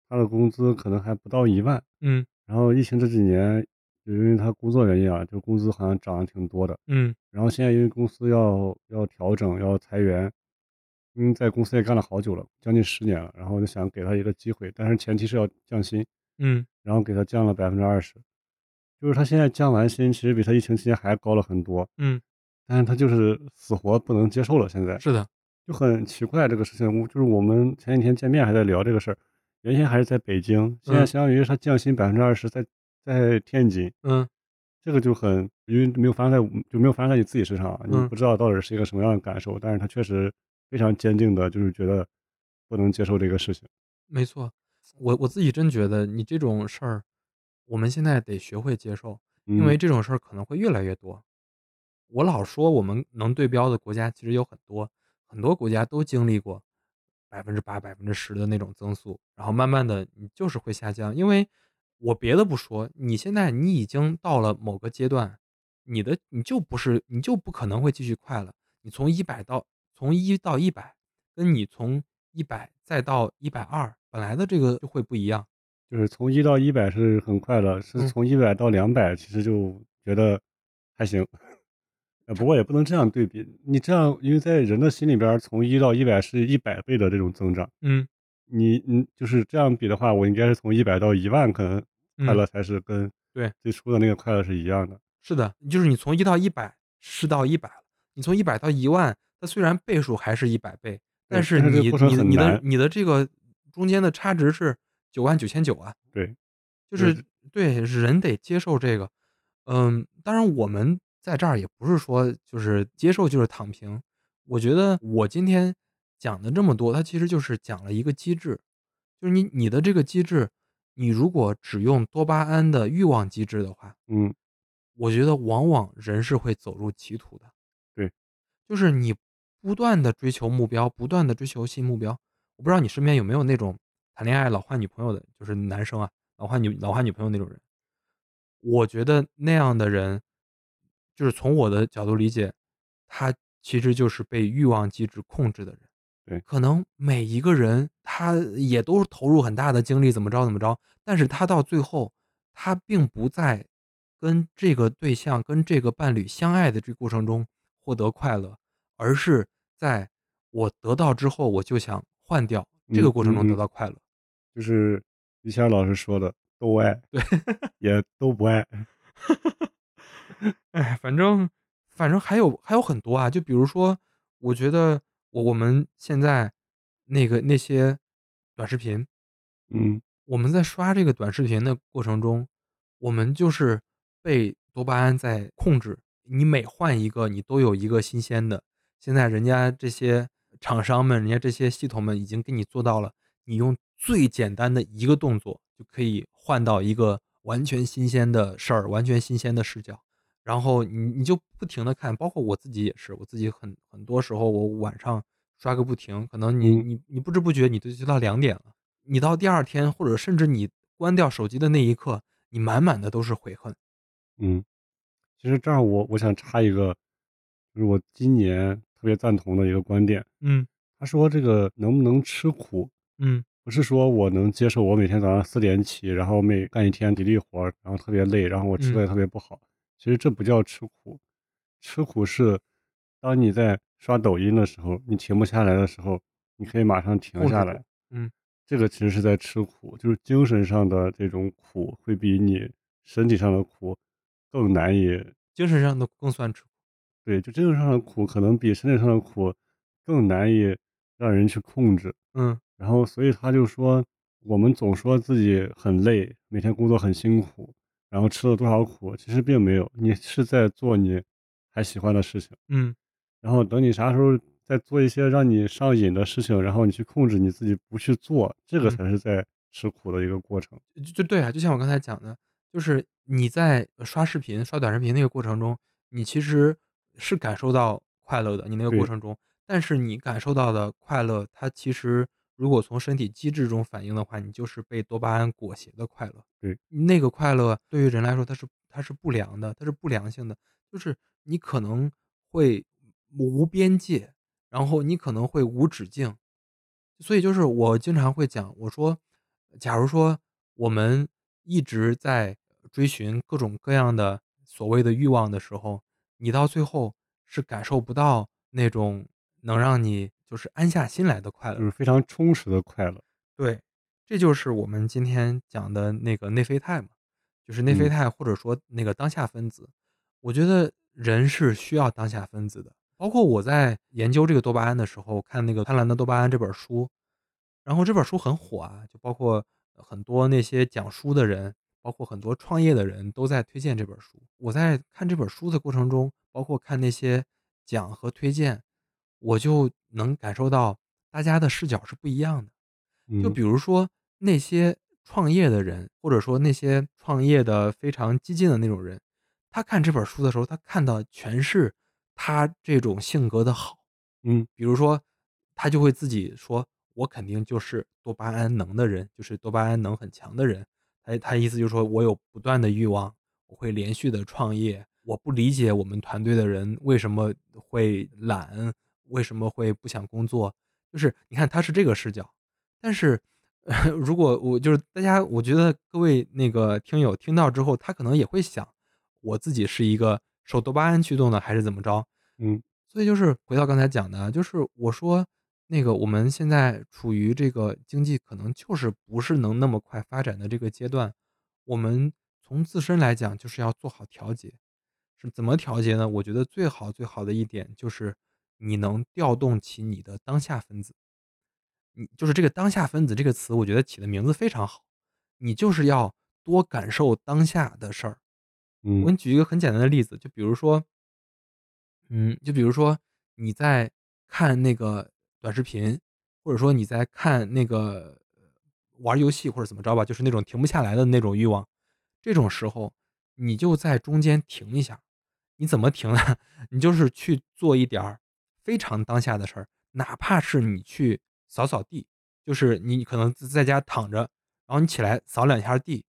他的工资可能还不到10000。嗯。然后疫情这几年，就因为他工作原因啊，就工资好像涨得挺多的。嗯。然后现在因为公司要要调整、要裁员，因为在公司也干了好久了，将近10年了，然后就想给他一个机会，但是前提是要降薪。嗯。然后给他降了百分之二十。就是他现在降完薪，其实比他疫情期间还高了很多。嗯。但是他就是死活不能接受了现在。是的。就很奇怪这个事情，就是我们前几天见面还在聊这个事儿，原先还是在北京，现在嗯。相当于他降薪百分之二十在在天津。嗯。这个就很因为没有发生在就没有发生在你自己身上啊，你嗯。不知道到底是一个什么样的感受，但是他确实非常坚定的就是觉得不能接受这个事情。没错，我我自己真觉得你这种事儿，我们现在得学会接受，因为嗯。这种事儿可能会越来越多。我老说我们能对标的国家其实有很多，很多国家都经历过百分之八、百、分之十的那种增速，然后慢慢的你就是会下降。因为我别的不说，你现在你已经到了某个阶段，你的你就不是你就不可能会继续快了。你从100到从一到一百跟你从一百再到一百二本来的这个就会不一样。就是从一到一百是很快的，是嗯。从一百到两百其实就觉得还行。呃，不过也不能这样对比，你这样因为在人的心里边，从一到一百是一百倍的这种增长。嗯。你你就是这样比的话，我应该是从一百到10000可能快嗯。乐才是跟对。最初的那个快乐是一样的。是的，就是你从一到一百是到一百了，你从一百到10000，它虽然倍数还是一百倍，但是你你。你的你的这个中间的差值是九万九千九啊。对。就是对，人得接受这个。嗯，当然我们在这儿也不是说就是接受就是躺平，我觉得我今天讲的这么多，它其实就是讲了一个机制，就是你你的这个机制，你如果只用多巴胺的欲望机制的话嗯。我觉得往往人是会走入歧途的。对。就是你不断的追求目标，不断的追求新目标，我不知道你身边有没有那种谈恋爱老换女朋友的，就是男生啊，老换女老换女朋友那种人。我觉得那样的人，就是从我的角度理解，他其实就是被欲望机制控制的人。对。可能每一个人他也都投入很大的精力怎么着怎么着，但是他到最后，他并不在跟这个对象、跟这个伴侣相爱的这过程中获得快乐，而是在我得到之后我就想换掉，这嗯个过程中得。到快乐。就是于谦儿老师说的都爱，对。也都不爱。哎，反正反正还有还有很多啊，就比如说，我觉得我我们现在那个那些短视频嗯。我们在刷这个短视频的过程中，我们就是被多巴胺在控制。你每换一个，你都有一个新鲜的。现在人家这些厂商们，人家这些系统们已经给你做到了，你用最简单的一个动作就可以换到一个完全新鲜的事儿，完全新鲜的视角。然后你你就不停的看，包括我自己也是，我自己很很多时候我晚上刷个不停，可能你嗯你你不知不觉你都就到两点了。你到第二天，或者甚至你关掉手机的那一刻，你满满的都是悔恨。嗯。其实这儿我我想插一个，就是我今年特别赞同的一个观点。嗯他说这个能不能吃苦，嗯不是说我能接受我每天早上四点起，然后每干一天体力活，然后特别累，然后我吃的嗯也特别不好。其实这不叫吃苦，吃苦是当你在刷抖音的时候，你停不下来的时候，你可以马上停下来。嗯这个其实是在吃苦，就是精神上的这种苦会比你身体上的苦更难以精神上的更算吃苦。对，就精神上的苦可能比身体上的苦更难以让人去控制。嗯然后所以他就说，我们总说自己很累，每天工作很辛苦，然后吃了多少苦，其实并没有，你是在做你还喜欢的事情。嗯然后等你啥时候再做一些让你上瘾的事情，然后你去控制你自己不去做，这个嗯才是在吃苦的一个过程。就就对啊，就像我刚才讲的，就是你在刷视频、刷短视频那个过程中，你其实是感受到快乐的，你那个过程中，但是你感受到的快乐，它其实如果从身体机制中反映的话，你就是被多巴胺裹挟的快乐。对，那个快乐对于人来说，它是它是不良的，它是不良性的，就是你可能会无边界，然后你可能会无止境。所以就是我经常会讲，我说，假如说我们一直在追寻各种各样的所谓的欲望的时候，你到最后是感受不到那种能让你就是安下心来的快乐。就是非常充实的快乐。对，这就是我们今天讲的那个内啡肽嘛，就是内啡嗯肽或者说那个当下分子。我觉得人是需要当下分子的。包括我在研究这个多巴胺的时候，看那个《贪婪的多巴胺》这本书，然后这本书很火啊，就包括很多那些讲书的人，包括很多创业的人都在推荐这本书。我在看这本书的过程中，包括看那些讲和推荐，我就能感受到大家的视角是不一样的。就嗯比如说那些创业的人，或者说那些创业的非常激进的那种人，他看这本书的时候，他看到全是他这种性格的好。嗯比如说，他就会自己说：“我肯定就是多巴胺能的人，就是多巴胺能很强的人。”他他意思就是说我有不断的欲望，我会连续的创业。我不理解我们团队的人为什么会懒，为什么会不想工作。就是你看他是这个视角，但是，呃 如果我就是大家，我觉得各位那个听友听到之后，他可能也会想，我自己是一个受多巴胺驱动的，还是怎么着？嗯所以就是回到刚才讲的，就是我说那个我们现在处于这个经济可能就是不是能那么快发展的这个阶段，我们从自身来讲就是要做好调节。是怎么调节呢？我觉得最好最好的一点就是你能调动起你的当下分子。你就是这个当下分子这个词，我觉得起的名字非常好。你就是要多感受当下的事儿。我给嗯你举一个很简单的例子，就比如说，嗯，就比如说你在看那个短视频，或者说你在看那个玩游戏或者怎么着吧，就是那种停不下来的那种欲望，这种时候你就在中间停一下。你怎么停呢？你就是去做一点儿非常当下的事儿，哪怕是你去扫扫地，就是你可能在家躺着，然后你起来扫两下地，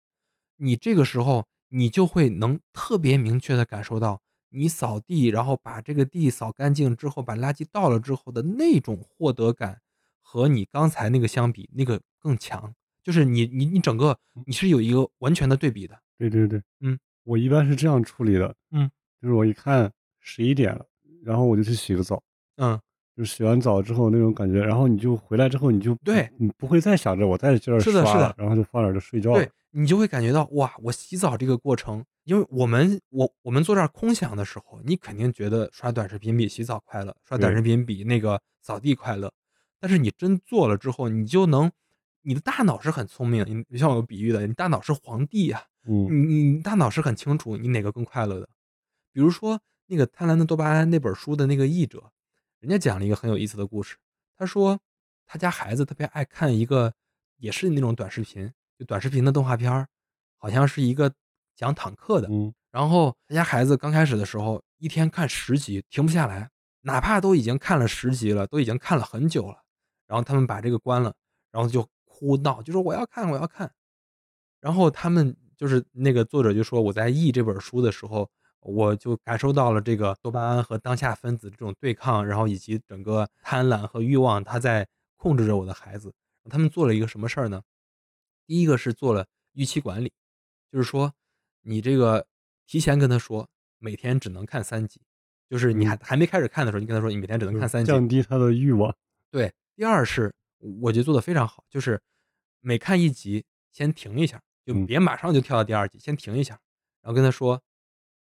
你这个时候你就会能特别明确的感受到，你扫地，然后把这个地扫干净之后，把垃圾倒了之后的那种获得感，和你刚才那个相比，那个更强。就是你你你整个你是有一个完全的对比的。对对对，嗯，我一般是这样处理的，嗯，就是我一看十一点了，然后我就去洗个澡，嗯，就洗完澡之后那种感觉，然后你就回来之后你就对，你不会再想着我在这儿刷是的是的然后就放那儿就睡觉了对，你就会感觉到哇，我洗澡这个过程，因为我们我我们坐这儿空想的时候，你肯定觉得刷短视频比洗澡快乐，刷短视频比那个扫地快乐。但是你真做了之后，你就能你的大脑是很聪明，你就像我比喻的，你大脑是皇帝呀，嗯你你大脑是很清楚你哪个更快乐的。比如说那个《贪婪的多巴胺》那本书的那个译者，人家讲了一个很有意思的故事。他说他家孩子特别爱看一个，也是那种短视频，就短视频的动画片儿好像是一个讲坦克的。嗯然后他家孩子刚开始的时候，一天看十集，停不下来，哪怕都已经看了十集了，都已经看了很久了。然后他们把这个关了，然后就哭闹，就说我要看，我要看。然后他们就是那个作者就说，我在译这本书的时候，我就感受到了这个多巴胺和当下分子这种对抗，然后以及整个贪婪和欲望，它在控制着我的孩子。他们做了一个什么事儿呢？第一个是做了预期管理，就是说你这个提前跟他说，每天只能看三集，就是你还还没开始看的时候，你跟他说你每天只能看三集，降低他的欲望。对，第二是我觉得做的非常好，就是每看一集先停一下，就嗯别马上就跳到第二集，先停一下，然后跟他说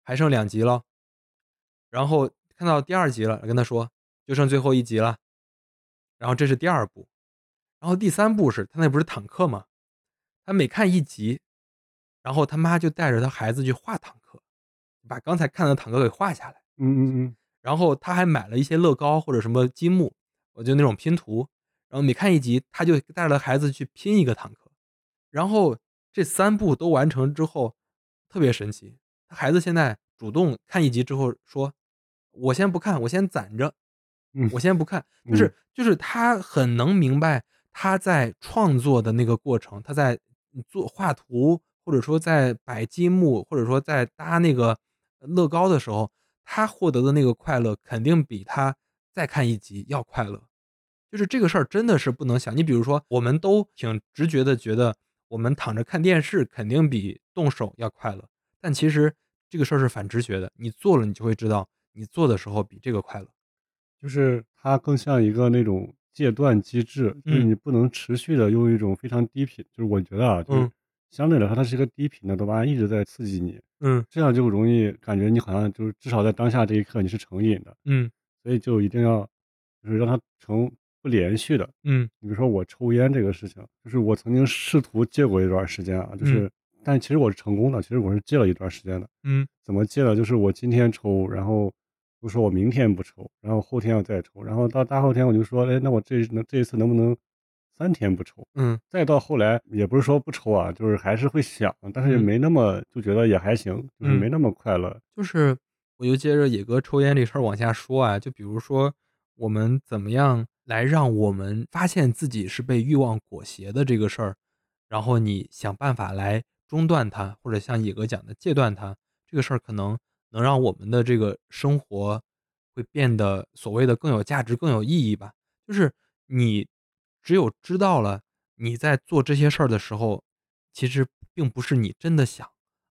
还剩两集了，然后看到第二集了，跟他说就剩最后一集了，然后这是第二部，然后第三部是他那不是坦克吗？他每看一集，然后他妈就带着他孩子去画坦克，把刚才看的坦克给画下来。嗯嗯嗯，然后他还买了一些乐高或者什么积木，我就那种拼图。然后每看一集，他就带着孩子去拼一个坦克。然后这三部都完成之后，特别神奇。他孩子现在主动看一集之后说：“我先不看，我先攒着，嗯我先不看。”就是就是他很能明白他在创作的那个过程，他在做画图，或者说在摆积木，或者说在搭那个乐高的时候，他获得的那个快乐肯定比他再看一集要快乐。就是这个事儿真的是不能想。你比如说，我们都挺直觉的觉得，我们躺着看电视肯定比动手要快乐，但其实这个事儿是反直觉的。你做了，你就会知道，你做的时候比这个快乐。就是它更像一个那种戒断机制，就是嗯你不能持续的用一种非常低频，就是我觉得啊，就是嗯相对来说它是一个低频的多巴胺一直在刺激你，嗯这样就容易感觉你好像就是至少在当下这一刻你是成瘾的，嗯所以就一定要就是让它成不连续的。嗯你比如说我抽烟这个事情，就是我曾经试图戒过一段时间啊，就是，但其实我是成功的，其实我是戒了一段时间的。嗯怎么戒的？就是我今天抽，然后就说我明天不抽，然后后天要再抽，然后到大后天我就说，哎，那我这能这一次能不能三天不抽？嗯再到后来也不是说不抽啊，就是还是会想，但是也嗯没那么就觉得也还行，就是嗯没那么快乐。就是我就接着野哥抽烟这事儿往下说啊，就比如说我们怎么样来让我们发现自己是被欲望裹挟的这个事儿，然后你想办法来中断它，或者像野哥讲的戒断它，这个事儿可能能让我们的这个生活会变得所谓的更有价值、更有意义吧。就是你只有知道了你在做这些事儿的时候，其实并不是你真的想，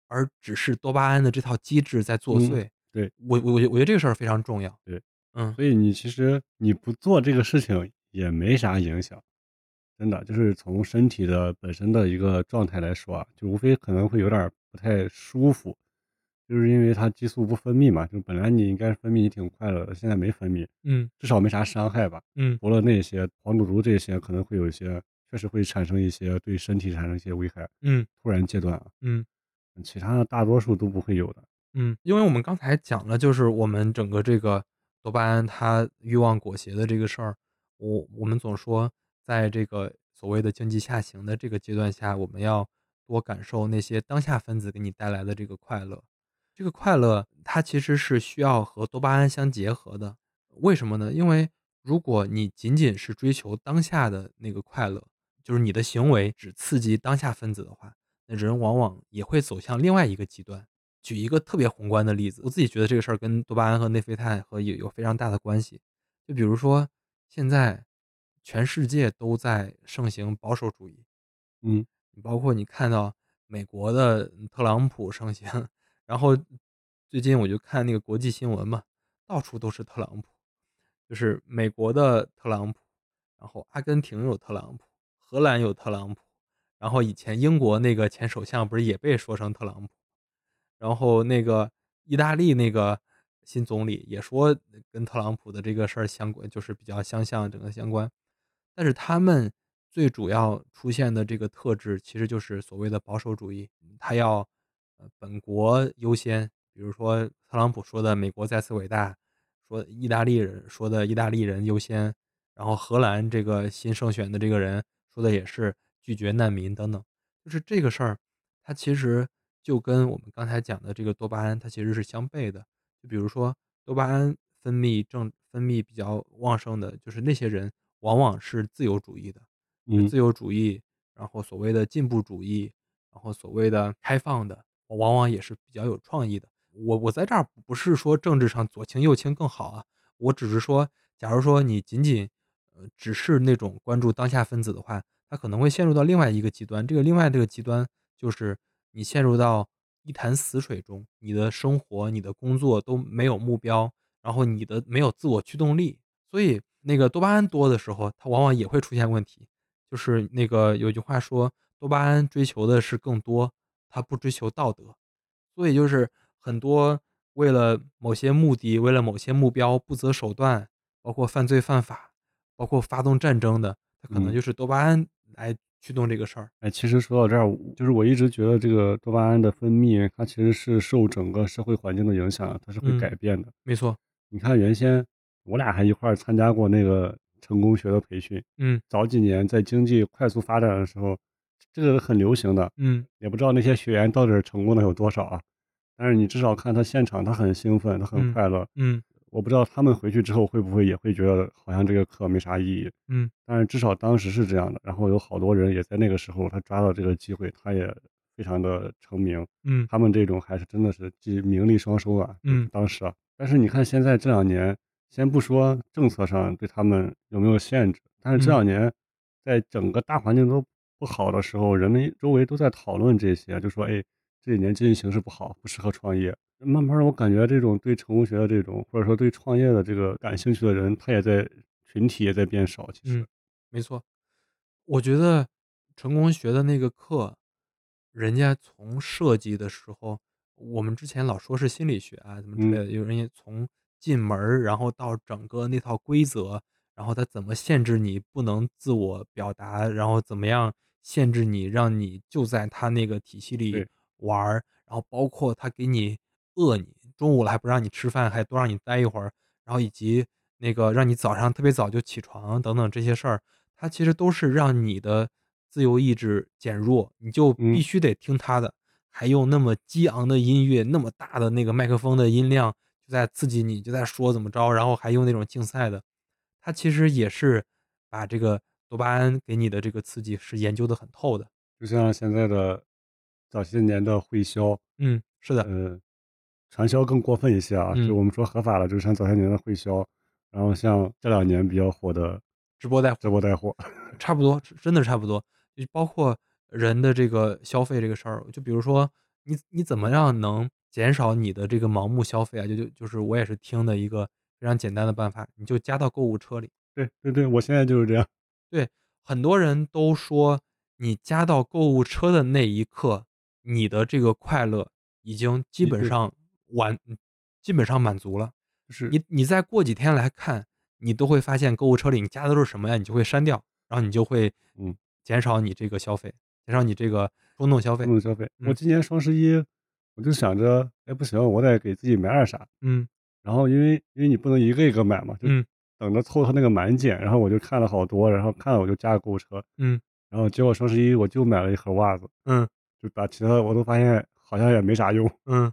而只是多巴胺的这套机制在作嗯祟。对我我我我觉得这个事儿非常重要。对，嗯所以你其实你不做这个事情也没啥影响，真的就是从身体的本身的一个状态来说啊，就无非可能会有点儿不太舒服，就是因为它激素不分泌嘛，就本来你应该分泌你挺快乐的，现在没分泌，嗯至少没啥伤害吧。嗯除了那些黄赌毒这些，可能会有一些确实会产生一些对身体产生一些危害，嗯突然戒断啊，嗯其他的大多数都不会有的。嗯，因为我们刚才讲了，就是我们整个这个多巴胺它欲望裹挟的这个事儿，我我们总说，在这个所谓的经济下行的这个阶段下，我们要多感受那些当下分子给你带来的这个快乐。这个快乐它其实是需要和多巴胺相结合的。为什么呢？因为如果你仅仅是追求当下的那个快乐，就是你的行为只刺激当下分子的话，那人往往也会走向另外一个极端。举一个特别宏观的例子，我自己觉得这个事儿跟多巴胺和内啡肽和有有非常大的关系。就比如说，现在全世界都在盛行保守主义，嗯包括你看到美国的特朗普盛行，然后最近我就看那个国际新闻嘛，到处都是特朗普，就是美国的特朗普，然后阿根廷有特朗普，荷兰有特朗普，然后以前英国那个前首相不是也被说成特朗普，然后那个意大利那个新总理也说跟特朗普的这个事儿相关，就是比较相像，整个相关。但是他们最主要出现的这个特质其实就是所谓的保守主义，他要，呃，本国优先。比如说特朗普说的“美国再次伟大”，说意大利人说的“意大利人优先”，然后荷兰这个新胜选的这个人说的也是拒绝难民等等。就是这个事儿，它其实就跟我们刚才讲的这个多巴胺，它其实是相悖的。就比如说多巴胺分泌正分泌比较旺盛的，就是那些人往往是自由主义的。嗯。自由主义，然后所谓的进步主义，然后所谓的开放的，往往也是比较有创意的。我我在这儿不是说政治上左倾右倾更好啊，我只是说，假如说你仅仅，呃，只是那种关注当下分子的话，他可能会陷入到另外一个极端。这个另外这个极端，就是你陷入到一潭死水中，你的生活、你的工作都没有目标，然后你的没有自我驱动力。所以那个多巴胺多的时候，它往往也会出现问题。就是那个有句话说，多巴胺追求的是更多，它不追求道德。所以就是很多为了某些目的，为了某些目标不择手段，包括犯罪犯法，包括发动战争的，它可能嗯。就是多巴胺来驱动这个事儿。哎，其实说到这儿，就是我一直觉得这个多巴胺的分泌，它其实是受整个社会环境的影响，它是会嗯，改变的。没错。你看原先我俩还一块儿参加过那个成功学的培训，嗯。早几年在经济快速发展的时候，这个很流行的。嗯。也不知道那些学员到底成功的有多少啊，但是你至少看他现场，他很兴奋，他很嗯，快乐。嗯。我不知道他们回去之后会不会也会觉得好像这个课没啥意义。嗯。但是至少当时是这样的，然后有好多人也在那个时候，他抓到这个机会，他也非常的成名。嗯。他们这种还是真的是既名利双收啊，嗯。当时啊。但是你看现在这两年，先不说政策上对他们有没有限制，但是这嗯。两年在整个大环境都不好的时候，人们周围都在讨论这些，就说：“哎，这几年经济形势不好，不适合创业。”慢慢的我感觉这种对成功学的这种，或者说对创业的这个感兴趣的人，他也在群体也在变少，其实。嗯，没错。我觉得成功学的那个课，人家从设计的时候我们之前老说是心理学啊怎么之类嗯。的，有人也从进门儿，然后到整个那套规则，然后他怎么限制你不能自我表达，然后怎么样限制你，让你就在他那个体系里对。玩儿。然后包括他给你饿你，中午了还不让你吃饭，还多让你待一会儿，然后以及那个让你早上特别早就起床等等这些事儿，它其实都是让你的自由意志减弱，你就必嗯。须得听他的。还用那么激昂的音乐，那么大的那个麦克风的音量，就在刺激你，就在说怎么着，然后还用那种竞赛的。它其实也是把这个多巴胺给你的这个刺激是研究的很透的。就像现在的早些年的会销。嗯，是的。嗯，传销更过分一些啊，就嗯。我们说合法的，就像早些年的会销，然后像这两年比较火的直播带货。直播带货。差不多，真的差不多。就包括人的这个消费这个事儿，就比如说你你怎么样能减少你的这个盲目消费啊，就就就是我也是听的一个非常简单的办法，你就加到购物车里。对，对对，我现在就是这样。对，很多人都说你加到购物车的那一刻，你的这个快乐已经基。本上完基本上满足了。是。你你再过几天来看，你都会发现购物车里你加的都是什么呀，你就会删掉，然后你就会嗯。减少你这个消费，减少你这个冲动消费。冲动消费。我嗯。今年双十一，我就想着，哎，不行，我得给自己买点啥。嗯。然后因为因为你不能一个一个买嘛，就嗯。等着凑他那个满减，然后我就看了好多，然后看了我就加了购物车。嗯。然后结果双十一我就买了一盒袜子。嗯。就把其他的我都发现好像也没啥用。嗯，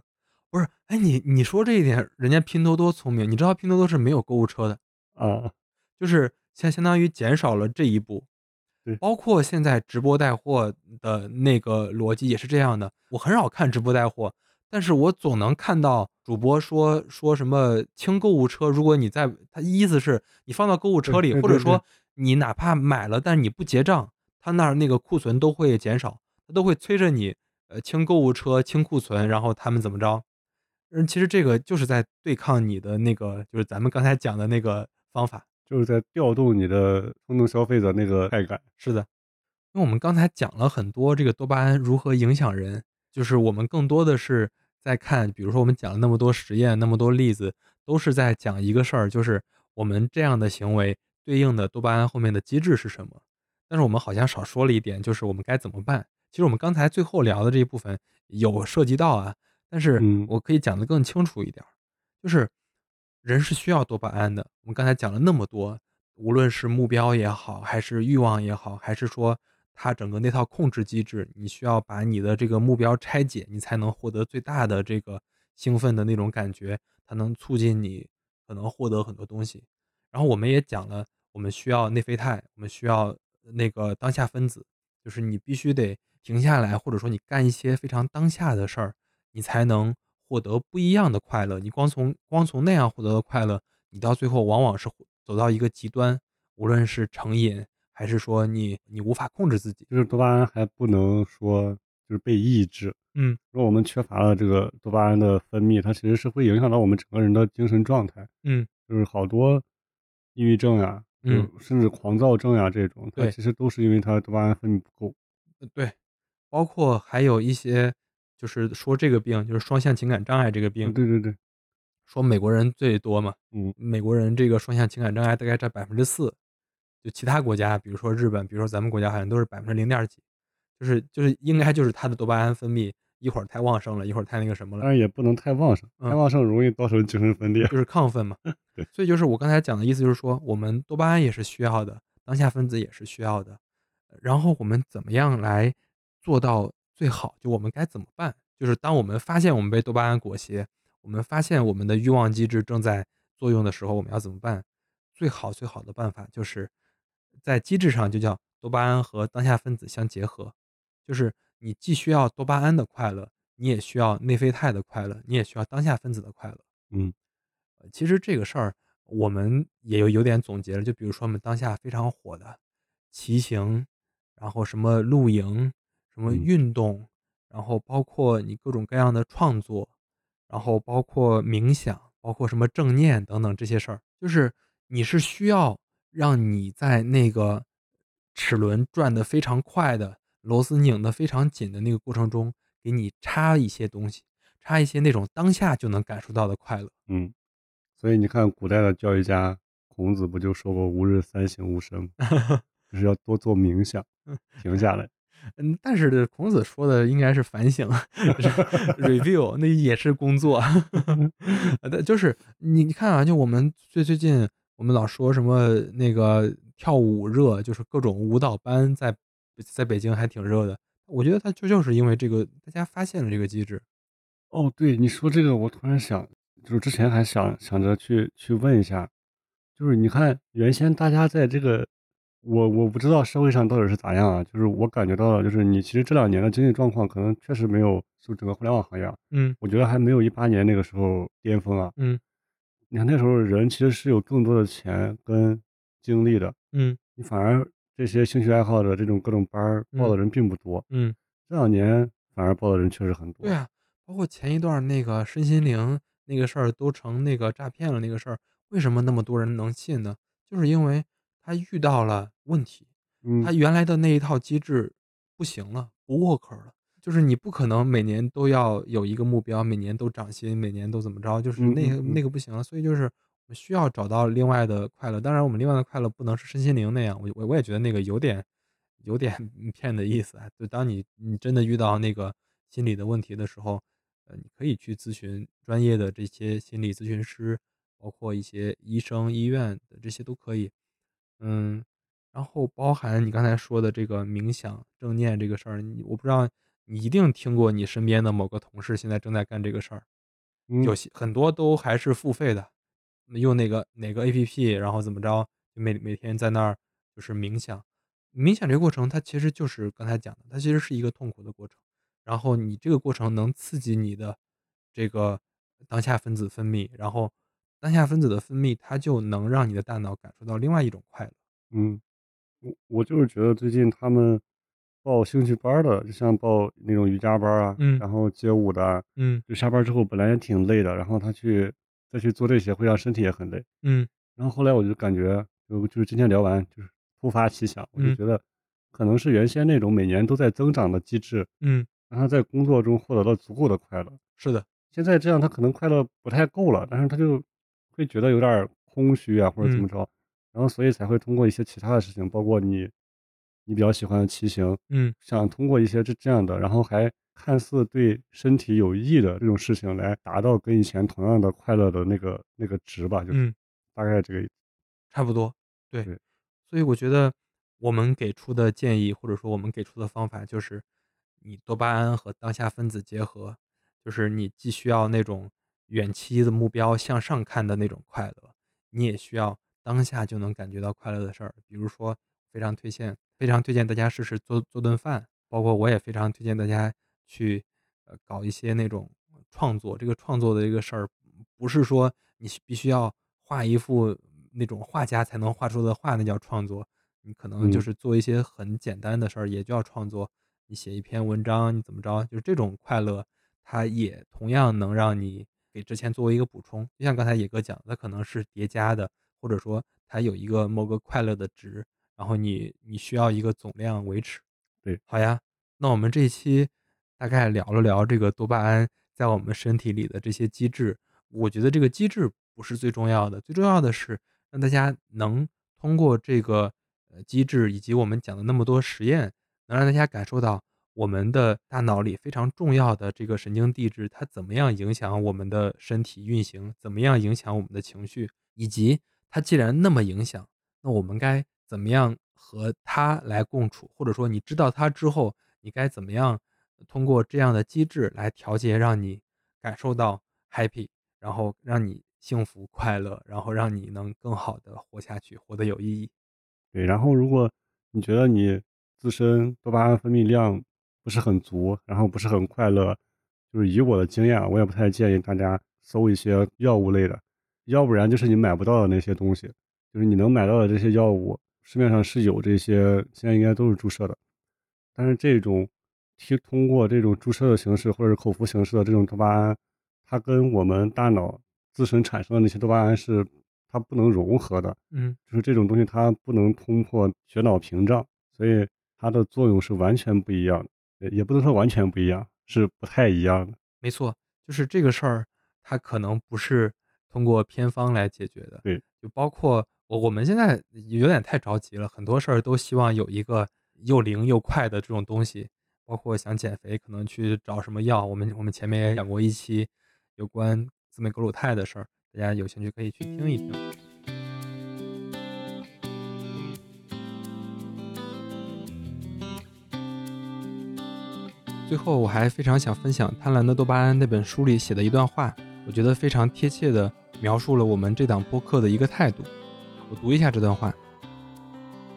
不是，哎，你你说这一点，人家拼多多聪明，你知道拼多多是没有购物车的。啊。就是相相当于减少了这一步。对。包括现在直播带货的那个逻辑也是这样的，我很少看直播带货，但是我总能看到主播说说什么清购物车，如果你在他意思是你放到购物车里。或者说你哪怕买了，但是你不结账，他那儿那个库存都会减少，他都会催着你，呃，清购物车、清库存，然后他们怎么着。嗯，其实这个就是在对抗你的那个就是咱们刚才讲的那个方法。就是在调动你的冲动消费的那个快感。是的。因为我们刚才讲了很多这个多巴胺如何影响人，就是我们更多的是在看比如说我们讲了那么多实验，那么多例子，都是在讲一个事儿，就是我们这样的行为对应的多巴胺后面的机制是什么。但是我们好像少说了一点，就是我们该怎么办。其实我们刚才最后聊的这一部分有涉及到啊，但是嗯。我可以讲得更清楚一点儿。就是人是需要多巴胺的，我们刚才讲了那么多，无论是目标也好，还是欲望也好，还是说它整个那套控制机制，你需要把你的这个目标拆解，你才能获得最大的这个兴奋的那种感觉，它能促进你可能获得很多东西。然后我们也讲了，我们需要内啡肽，我们需要那个当下分子，就是你必须得停下来，或者说你干一些非常当下的事儿，你才能获得不一样的快乐。你光从光从那样获得的快乐，你到最后往往是走到一个极端，无论是成瘾，还是说你你无法控制自己。就是多巴胺还不能说就是被抑制。嗯。如果我们缺乏了这个多巴胺的分泌，它其实是会影响到我们整个人的精神状态。嗯。就是好多抑郁症呀，嗯。就甚至狂躁症呀这种，它对。其实都是因为它多巴胺分泌不够。呃，对。包括还有一些就是说这个病，就是双向情感障碍这个嗯，病。对对对。说美国人最多嘛。嗯。美国人这个双向情感障碍大概占百分之四就其他国家，比如说日本，比如说咱们国家好像都是百分之零点几。就是就是应该就是他的多巴胺分泌一会儿太旺盛了，一会儿太那个什么了。当然也不能太旺盛，嗯。太旺盛容易造成精神分裂。就 是亢奋嘛。对。所以就是我刚才讲的意思就是说，我们多巴胺也是需要的，当下分子也是需要的。然后我们怎么样来做到最好，就我们该怎么办？就是当我们发现我们被多巴胺裹挟，我们发现我们的欲望机制正在作用的时候，我们要怎么办？最好最好的办法就是在机制上就叫多巴胺和当下分子相结合。就是你既需要多巴胺的快乐，你也需要内啡肽的快乐，你也需要当下分子的快乐。嗯。其实这个事儿我们也有有点总结了，就比如说我们当下非常火的骑行，然后什么露营，什么嗯。运动，然后包括你各种各样的创作，然后包括冥想，包括什么正念等等这些事儿。就是你是需要让你在那个齿轮转得非常快的，螺丝拧得非常紧的那个过程中，给你插一些东西，插一些那种当下就能感受到的快乐。嗯。所以你看古代的教育家，孔子不就说过吾日三省吾身吗？就是要多做冥想，停下来。嗯，但是孔子说的应该是反省，review，那也是工作。呃，就是你你看啊，就我们最最近我们老说什么那个跳舞热，就是各种舞蹈班在在北京还挺热的。我觉得它就就是因为这个大家发现了这个机制。哦，对，你说这个我突然想，就是之前还想想着去去问一下，就是你看原先大家在这个我我不知道社会上到底是咋样啊，就是我感觉到了，就是你其实这两年的经济状况可能确实没有就整个互联网行业啊，嗯。我觉得还没有一八年那个时候巅峰啊。嗯。你看那时候人其实是有更多的钱跟精力的。嗯。你反而这些兴趣爱好的这种各种班儿报的人并不多。嗯。这两年反而报的人确实很多。对啊，包括前一段那个身心灵那个事儿都成那个诈骗了那个事儿，为什么那么多人能信呢？就是因为他遇到了问题，嗯。他原来的那一套机制不行了，不 work 了。就是你不可能每年都要有一个目标，每年都涨薪，每年都怎么着，就是那个嗯嗯嗯。那个不行了。所以就是我们需要找到另外的快乐，当然我们另外的快乐不能是身心灵那样，我我我也觉得那个有点有点骗的意思啊。就当你你真的遇到那个心理的问题的时候，呃，你可以去咨询专业的这些心理咨询师，包括一些医生、医院的这些都可以。嗯，然后包含你刚才说的这个冥想、正念这个事儿，我不知道你一定听过你身边的某个同事现在正在干这个事儿。嗯。有些很多都还是付费的，用那个哪个 APP，然后怎么着，每每天在那儿就是冥想。冥想这个过程它其实就是刚才讲的，它其实是一个痛苦的过程。然后你这个过程能刺激你的这个当下分子分泌，然后当下分子的分泌，它就能让你的大脑感受到另外一种快乐。嗯，我我就是觉得最近他们报兴趣班的，就像报那种瑜伽班啊，嗯。然后街舞的啊，嗯。就下班之后本来也挺累的，然后他去再去做这些会让身体也很累。嗯。然后后来我就感觉就就是今天聊完就是突发奇想，我就嗯。觉得可能是原先那种每年都在增长的机制，嗯。让他在工作中获得了足够的快乐。是的。现在这样他可能快乐不太够了，但是他就会觉得有点儿空虚啊，或者怎嗯。么着，然后所以才会通过一些其他的事情，包括你你比较喜欢的骑行，嗯。想通过一些这这样的，然后还看似对身体有益的这种事情来达到跟以前同样的快乐的那个那个值吧，就是嗯。大概这个。差不多，对。对。所以我觉得我们给出的建议，或者说我们给出的方法就是，你多巴胺和当下分子结合，就是你既需要那种远期的目标向上看的那种快乐，你也需要当下就能感觉到快乐的事儿。比如说非常推荐非常推荐大家试试做做顿饭，包括我也非常推荐大家去，呃，搞一些那种创作。这个创作的这个事儿，不是说你必须要画一幅那种画家才能画出的画，那叫创作。你可能就嗯。是做一些很简单的事儿，也叫创作。你写一篇文章，你怎么着，就是这种快乐，它也同样能让你给之前作为一个补充。就像刚才野哥讲的，它可能是叠加的，或者说它有一个某个快乐的值，然后你你需要一个总量维持。对。好呀，那我们这一期大概聊了聊这个多巴胺在我们身体里的这些机制。我觉得这个机制不是最重要的，最重要的是让大家能通过这个，呃，机制，以及我们讲的那么多实验，能让大家感受到我们的大脑里非常重要的这个神经递质，它怎么样影响我们的身体运行，怎么样影响我们的情绪，以及它既然那么影响，那我们该怎么样和它来共处。或者说你知道它之后，你该怎么样通过这样的机制来调节，让你感受到 happy，然后让你幸福快乐，然后让你能更好的活下去，活得有意义。对，然后如果你觉得你自身多巴胺分泌量不是很足，然后不是很快乐，就是以我的经验啊，我也不太建议大家搜一些药物类的。要不然就是你买不到的那些东西，就是你能买到的这些药物，市面上是有这些现在应该都是注射的。但是这种去通过这种注射的形式，或者是口服形式的这种多巴胺，它跟我们大脑自身产生的那些多巴胺是它不能融合的。嗯。就是这种东西它不能通过血脑屏障，所以它的作用是完全不一样的。也也不能说完全不一样，是不太一样的。没错，就是这个事儿，它可能不是通过偏方来解决的。对。就包括我我们现在有点太着急了，很多事儿都希望有一个又灵又快的这种东西。包括想减肥，可能去找什么药，我们我们前面也讲过一期有关自美格鲁肽的事儿，大家有兴趣可以去听一听。最后我还非常想分享《贪婪的多巴胺》那本书里写的一段话，我觉得非常贴切地描述了我们这档播客的一个态度。我读一下这段话：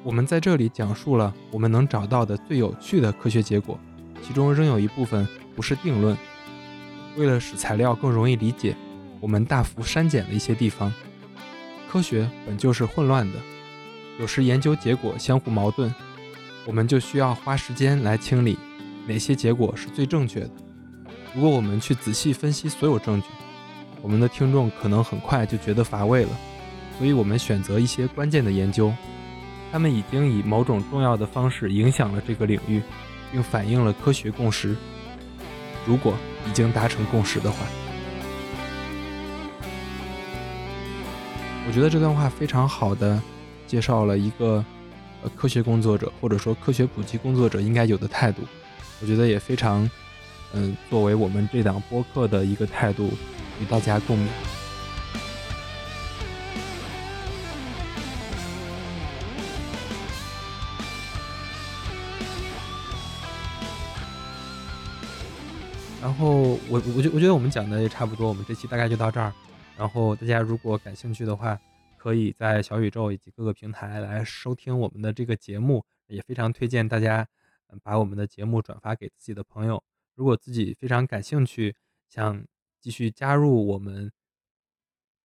我们在这里讲述了我们能找到的最有趣的科学结果，其中仍有一部分不是定论。为了使材料更容易理解，我们大幅删减了一些地方。科学本就是混乱的，有时研究结果相互矛盾，我们就需要花时间来清理。哪些结果是最正确的？如果我们去仔细分析所有证据，我们的听众可能很快就觉得乏味了。所以我们选择一些关键的研究，他们已经以某种重要的方式影响了这个领域，并反映了科学共识。如果已经达成共识的话，我觉得这段话非常好的介绍了一个科学工作者或者说科学普及工作者应该有的态度。我觉得也非常，嗯，作为我们这档播客的一个态度，与大家共勉。然后我我觉我觉得我们讲的也差不多，我们这期大概就到这儿。然后大家如果感兴趣的话，可以在小宇宙以及各个平台来收听我们的这个节目，也非常推荐大家。把我们的节目转发给自己的朋友，如果自己非常感兴趣，想继续加入我们，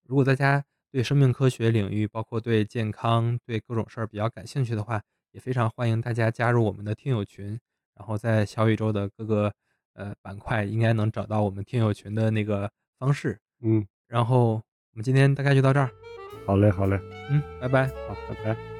如果大家对生命科学领域，包括对健康、对各种事儿比较感兴趣的话，也非常欢迎大家加入我们的听友群。然后在小宇宙的各个呃板块，应该能找到我们听友群的那个方式。嗯，然后我们今天大概就到这儿。好嘞，好嘞，嗯，拜拜，好，拜拜。